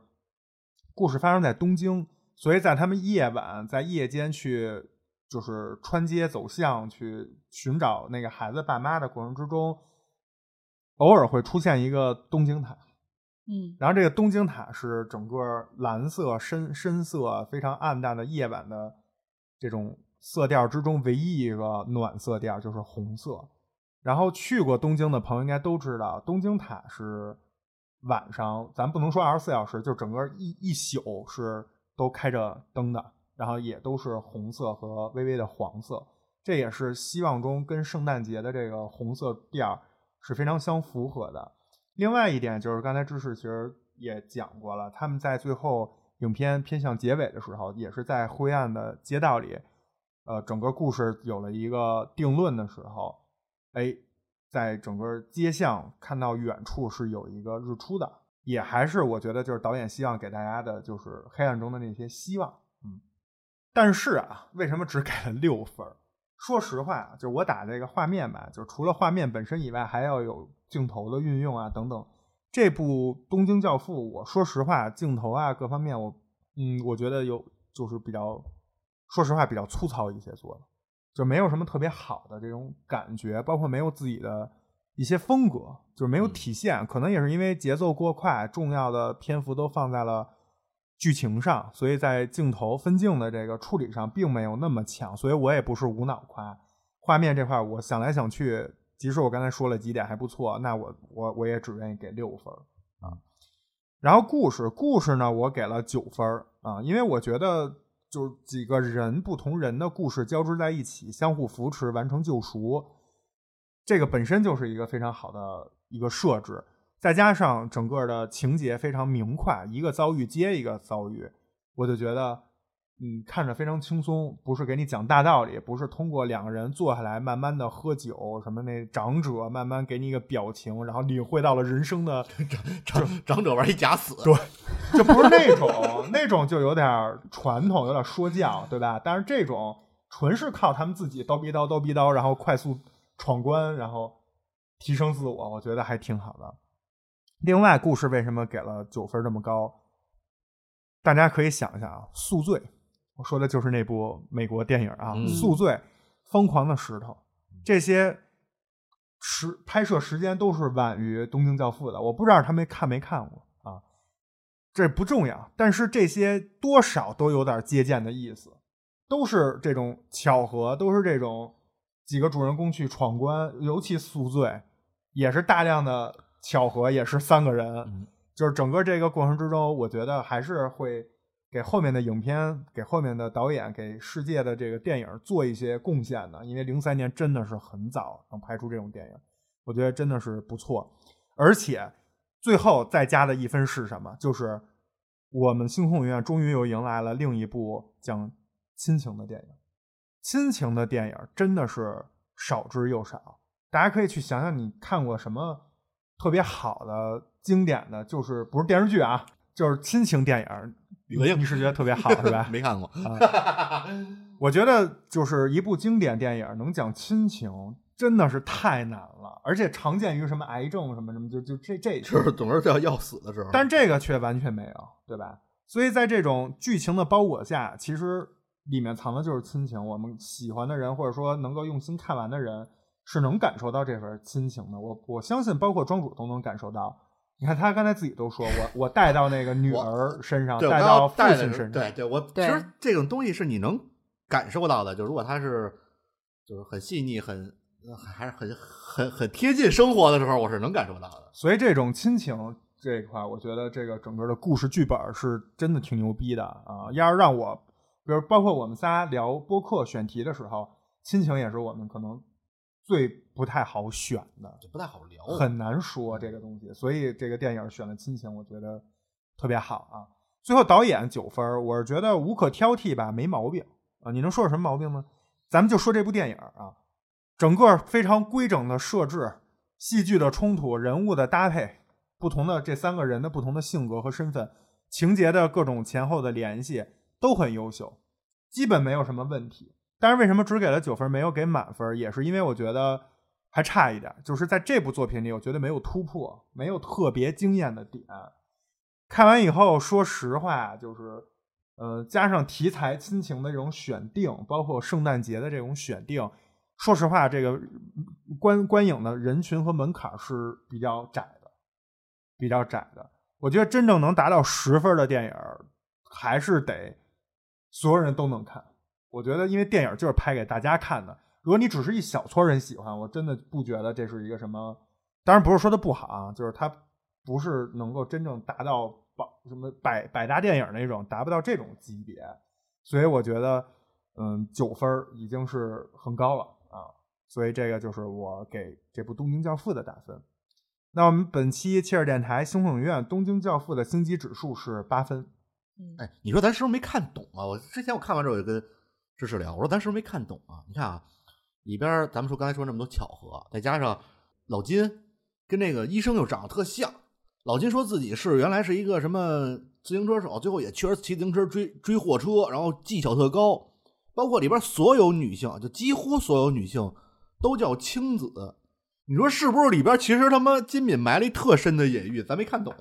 故事发生在东京，所以在他们夜晚在夜间去就是穿街走巷去寻找那个孩子爸妈的过程之中，偶尔会出现一个东京塔，嗯然后这个东京塔是整个蓝色深深色非常暗淡的夜晚的这种色调之中唯一一个暖色调就是红色。然后去过东京的朋友应该都知道，东京塔是晚上，咱不能说二十四小时，就整个一一宿是都开着灯的，然后也都是红色和微微的黄色，这也是希望中跟圣诞节的这个红色调是非常相符合的。另外一点就是刚才知识其实也讲过了，他们在最后影片偏向结尾的时候，也是在灰暗的街道里，呃，整个故事有了一个定论的时候，哎，在整个街巷看到远处是有一个日出的，也还是我觉得就是导演希望给大家的就是黑暗中的那些希望，嗯。但是啊，为什么只给了六分？说实话，就是我打这个画面吧，就是除了画面本身以外，还要有镜头的运用啊等等。这部《东京教父》，我说实话，镜头啊各方面我，嗯，我觉得有就是比较，说实话比较粗糙一些做的，就没有什么特别好的这种感觉，包括没有自己的一些风格，就是没有嗯体现。可能也是因为节奏过快，重要的篇幅都放在了剧情上，所以在镜头分镜的这个处理上并没有那么强。所以我也不是无脑夸，画面这块儿我想来想去，即使我刚才说了几点还不错，那我我我也只愿意给六分儿啊。然后故事故事呢，我给了九分儿啊，因为我觉得就是几个人不同人的故事交织在一起，相互扶持，完成救赎，这个本身就是一个非常好的一个设置。再加上整个的情节非常明快，一个遭遇接一个遭遇，我就觉得，嗯，看着非常轻松，不是给你讲大道理，不是通过两个人坐下来慢慢的喝酒，什么那长者慢慢给你一个表情，然后领会到了人生的，长长者玩一假死，对，就不是那种，那种就有点传统，有点说教，对吧？但是这种纯是靠他们自己叨逼叨叨逼叨，然后快速闯关，然后提升自我，我觉得还挺好的。另外，故事为什么给了九分这么高？大家可以想一下啊，《宿醉》，我说的就是那部美国电影啊，嗯宿醉》《疯狂的石头》这些时拍摄时间都是晚于《东京教父》的，我不知道他们看没看过啊，这不重要，但是这些多少都有点借鉴的意思，都是这种巧合，都是这种几个主人公去闯关，尤其宿醉也是大量的巧合，也是三个人，嗯。就是整个这个过程之中，我觉得还是会给后面的影片、给后面的导演、给世界的这个电影做一些贡献的。因为零三年真的是很早能拍出这种电影，我觉得真的是不错。而且最后再加的一分是什么？就是我们星空影院终于又迎来了另一部讲亲情的电影。亲情的电影真的是少之又少，大家可以去想想，你看过什么特别好的、经典的，就是不是电视剧啊，就是亲情电影。你是觉得特别好是吧？没看过，我觉得就是一部经典电影能讲亲情，真的是太难了，而且常见于什么癌症什么什么，就就这这就是 总是要要死的时候。但这个却完全没有，对吧？所以在这种剧情的包裹下，其实里面藏的就是亲情。我们喜欢的人，或者说能够用心看完的人，是能感受到这份亲情的。我我相信，包括庄主都能感受到。你看他刚才自己都说，我我带到那个女儿身上，带到父亲身上，对对，我其实这种东西是你能感受到的。就如果他是就是很细腻、很呃还是很很很贴近生活的时候，我是能感受到的。所以这种亲情这一块，我觉得这个整个的故事剧本是真的挺牛逼的啊！要是让我，比如包括我们仨聊播客选题的时候，亲情也是我们可能最不太好选的，就不太好聊，很难说这个东西。所以这个电影选了亲情，我觉得特别好啊。最后导演九分，我是觉得无可挑剔吧，没毛病啊。你能说有什么毛病吗？咱们就说这部电影啊，整个非常规整的设置，戏剧的冲突，人物的搭配，不同的这三个人的不同的性格和身份，情节的各种前后的联系都很优秀，基本没有什么问题。但是为什么只给了九分，没有给满分？也是因为我觉得还差一点，就是在这部作品里，我觉得没有突破，没有特别惊艳的点。看完以后，说实话，就是，呃，加上题材亲情的这种选定，包括圣诞节的这种选定，说实话，这个观观影的人群和门槛是比较窄的，比较窄的。我觉得真正能达到十分的电影，还是得所有人都能看。我觉得，因为电影就是拍给大家看的。如果你只是一小撮人喜欢，我真的不觉得这是一个什么。当然不是说它不好啊，就是它不是能够真正达到百什么百百大电影那种，达不到这种级别。所以我觉得，嗯，九分儿已经是很高了啊。所以这个就是我给这部《东京教父》的打分。那我们本期切尔电台星空影院《东京教父》的星级指数是八分。嗯哎，你说咱是不是没看懂啊？我之前我看完之后，我就跟芝士聊，我说咱是不是没看懂啊？你看啊，里边咱们说刚才说那么多巧合，再加上老金跟那个医生又长得特像。老金说自己是原来是一个什么自行车手，最后也确实骑自行车追追货车，然后技巧特高。包包括里边所有女性，就几乎所有女性都叫青子。你说是不是里边其实他妈金敏埋了一特深的隐喻，咱没看懂，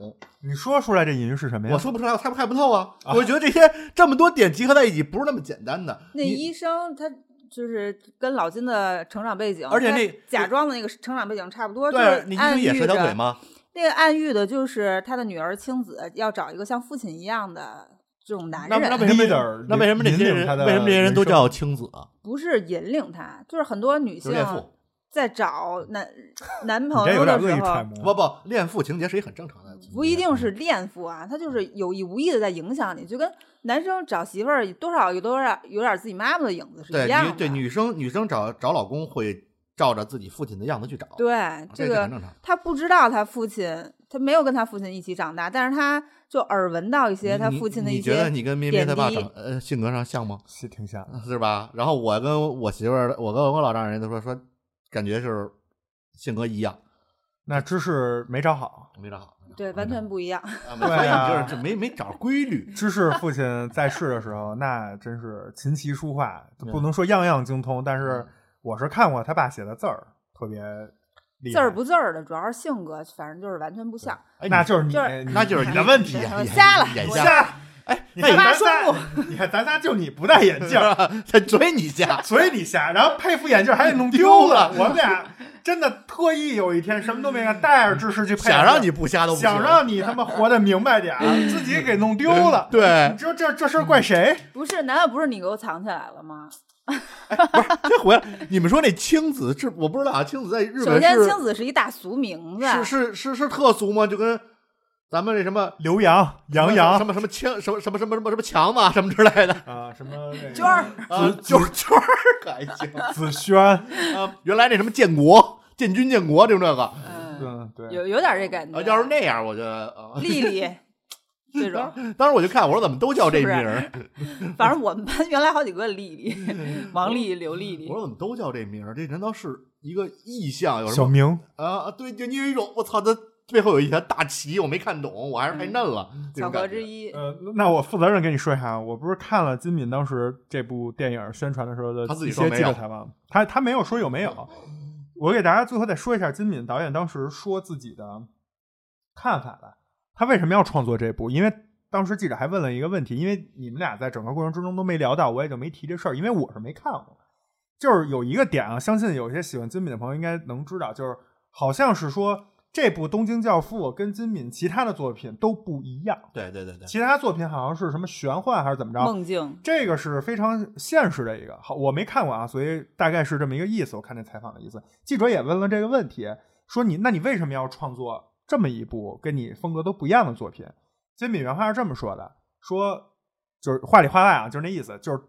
你说出来这隐喻是什么呀？我说不出来，我猜不猜不透啊！我觉得这些这么多点集合在一起，不是那么简单的。那医生他就是跟老金的成长背景，而且那假装的那个成长背景差不多，就对，是你医生也暗喻着是条腿吗？那个暗喻的就是他的女儿青子要找一个像父亲一样的这种男人，那那为什么那为什么这些人为什么这些人都叫青子啊？不是引领他，就是很多女性。在找男男朋友这有点恶的时候。不不，恋父情节是一很正常的，不一定是恋父啊，他就是有意无意的在影响你，就跟男生找媳妇儿多少有多少有点自己妈妈的影子是一样的。女对女生女生找找老公会照着自己父亲的样子去找，对这这个很正常。他不知道他父亲，他没有跟他父亲一起长大，但是他就耳闻到一些他父亲的一些你觉得你跟咩咩他爸长呃性格上像吗？是挺像的。是吧？然后我跟我媳妇儿，我跟我老丈人都说说，感觉是性格一样，那知识没找好，没找好。对完全不一样。啊，对所以啊就是这没没找规律。知识父亲在世的时候，那真是琴棋书画，不能说样样精通，但是嗯我是看过他爸写的字儿，特别厉害。字儿不字儿的，主要是性格，反正就是完全不像。哎，那就是你，就是那就是你的问题。瞎了眼瞎，瞎，哎，你那看你咱仨，你看咱仨就你不戴眼镜儿，所以你瞎，所以你瞎，然后配副眼镜还得弄丢 了。我们俩真的特意有一天什么都没干，带着知识去配，想让你不瞎都不行想让你他妈活得明白点儿，自己给弄丢了。对你，知道这这事儿怪谁？不是，难道不是你给我藏起来了吗？这回来，你们说那青子是我不知道啊，青子在日首本首先青子是一大俗名字，是是是是特俗吗？就跟咱们那什么刘洋、杨洋什么什么枪什么什么什么什么什么强嘛什么之类的啊，什么娟儿，啊，就是娟儿可还行子轩，啊。原来那什么建国、建军、建国就这个啊，嗯，嗯，对，有有点这感觉。要是那样，我觉得啊，丽丽 这种，当时我就看，我说怎么都叫这名儿？反正我们班原来好几个丽丽，王丽、刘丽丽我。说怎么都叫这名儿？这难道是一个意象？有什么小明，啊？对，就你有一种我操，它背后有一条大旗，我没看懂，我还是太嫩了。这巧合之一，呃，那我负责任跟你说一下，我不是看了金敏当时这部电影宣传的时候的他自己一些说没有记者采访，他他没有说有没有。我给大家最后再说一下金敏导演当时说自己的看法吧。他为什么要创作这部？因为当时记者还问了一个问题，因为你们俩在整个过程之中都没聊到，我也就没提这事儿，因为我是没看过。就是有一个点啊，相信有些喜欢金敏的朋友应该能知道，就是好像是说这部《东京教父》跟金敏其他的作品都不一样。对对对对，其他作品好像是什么玄幻还是怎么着？梦境，这个是非常现实的一个。好，我没看过啊，所以大概是这么一个意思。我看那采访的意思，记者也问了这个问题，说你那你为什么要创作这么一部跟你风格都不一样的作品？金敏原话是这么说的，说就是话里话外啊，就是那意思，就是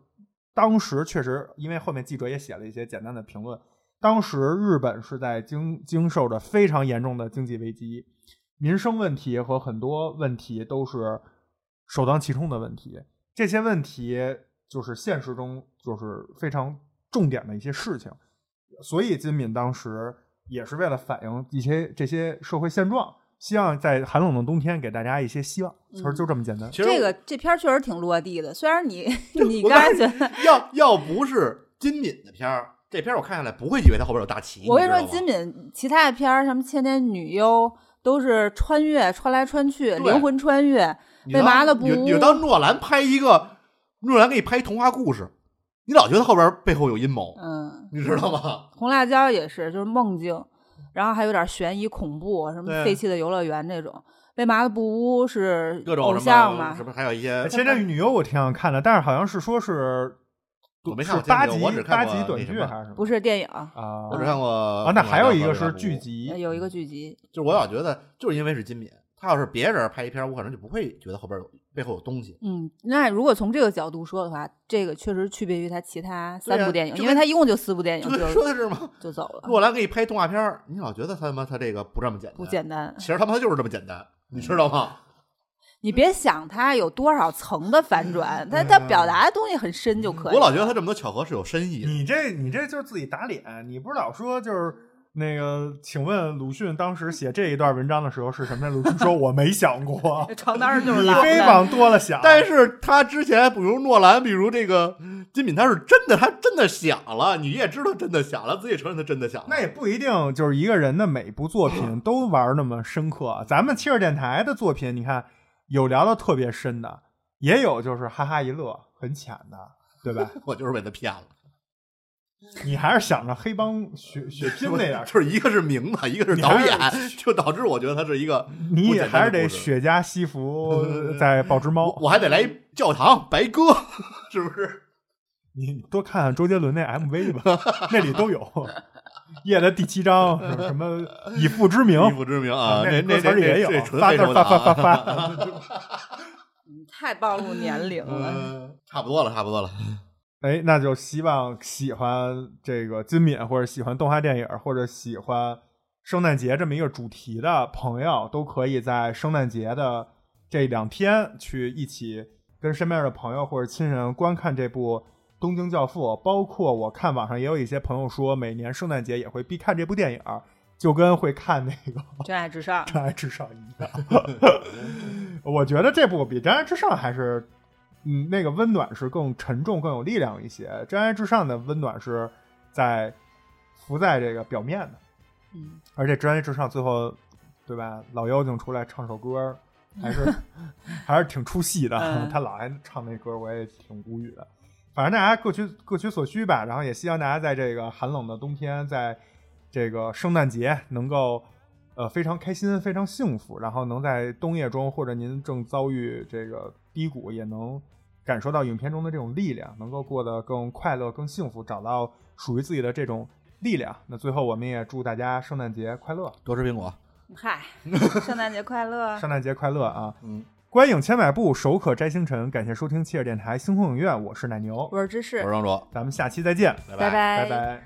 当时确实，因为后面记者也写了一些简单的评论，当时日本是在经经受着非常严重的经济危机，民生问题和很多问题都是首当其冲的问题。这些问题就是现实中就是非常重点的一些事情，所以金敏当时也是为了反映一些这些社会现状，希望在寒冷的冬天给大家一些希望，其实就这么简单。其实这个这片儿确实挺落地的。虽然你 你我刚才觉得，要要不是金敏的片儿，这片儿我看下来不会以为它后边有大旗。我跟你说，金敏其他的片儿，什么《千年女优》都是穿越，穿来穿去，灵魂穿越。你当为嘛了不你你当诺兰拍一个，诺兰给你拍童话故事，你老觉得后边背后有阴谋，嗯，你知道吗？红辣椒也是，就是梦境，然后还有点悬疑恐怖，什么废弃的游乐园这种。为嘛的不污是偶各种什像嘛是不是还有一些千年女优我挺想看的，但是好像是说是我没看过是八集我只看八集短剧还是什么？不是电影，啊，我只看过啊，那还有一个是剧剧，集呃，有一个剧集。就是我老觉得就是因为是金敏，他要是别人拍一片，我可能就不会觉得后边有背后有东西。嗯，那如果从这个角度说的话，这个确实区别于他其他三部电影，因为他一共就四部电影就说的是吗？就走了，若兰给你拍动画片儿，你老觉得他妈他这个不这么简单，不简单。其实他妈就是这么简单，你知道吗？你别想它有多少层的反转，它它表达的东西很深就可以。我老觉得它这么多巧合是有深意的。你这你这就是自己打脸，你不是老说就是那个，请问鲁迅当时写这一段文章的时候是什么呀？鲁迅说：“我没想过。这床单上就是你非往多了想。”但是他之前，比如诺兰，比如这个金敏，他是真的，他真的想了，你也知道真的想了，自己承认他真的想了。那也不一定，就是一个人的每部作品 都玩那么深刻。咱们七十电台的作品，你看有聊的特别深的，也有就是哈哈一乐很浅的，对吧？我就是被他骗了，你还是想着黑帮血血拼那点儿，就是一个是名字，一个是导演，就导致我觉得他是一个你也还是得雪茄西服在抱只猫我。我还得来一教堂白鸽，是不是？你多看看周杰伦那 MV 吧，那里都有。夜的第七章是 什么以父之名，以父之名啊，那那词儿里也有发非洲发发发。发。太暴露年龄了。嗯，差不多了，差不多了。哎，那就希望喜欢这个金敏，或者喜欢动画电影，或者喜欢圣诞节这么一个主题的朋友，都可以在圣诞节的这两天去一起跟身边的朋友或者亲人观看这部《东京教父》。包括我看网上也有一些朋友说，每年圣诞节也会必看这部电影，就跟会看那个《真爱至上，真爱至上》一样。我觉得这部比《真爱至上》还是，嗯，那个温暖是更沉重、更有力量一些。《真爱至上》的温暖是在浮在这个表面的，嗯，而且《真爱至上》最后，对吧？老妖精出来唱首歌，还是 还是挺出戏的。嗯他老爱唱那歌，我也挺无语的。反正大家各取各取所需吧，然后也希望大家在这个寒冷的冬天，在这个圣诞节能够呃非常开心、非常幸福，然后能在冬夜中或者您正遭遇这个低谷，也能感受到影片中的这种力量，能够过得更快乐、更幸福，找到属于自己的这种力量。那最后，我们也祝大家圣诞节快乐，多吃苹果。嗨，圣诞节快乐！圣诞节快乐啊！嗯，观影千百步，手可摘星辰。感谢收听切尔电台星空影院，我是奶牛，我是芝士。我是，庄主，咱们下期再见，拜拜。拜拜。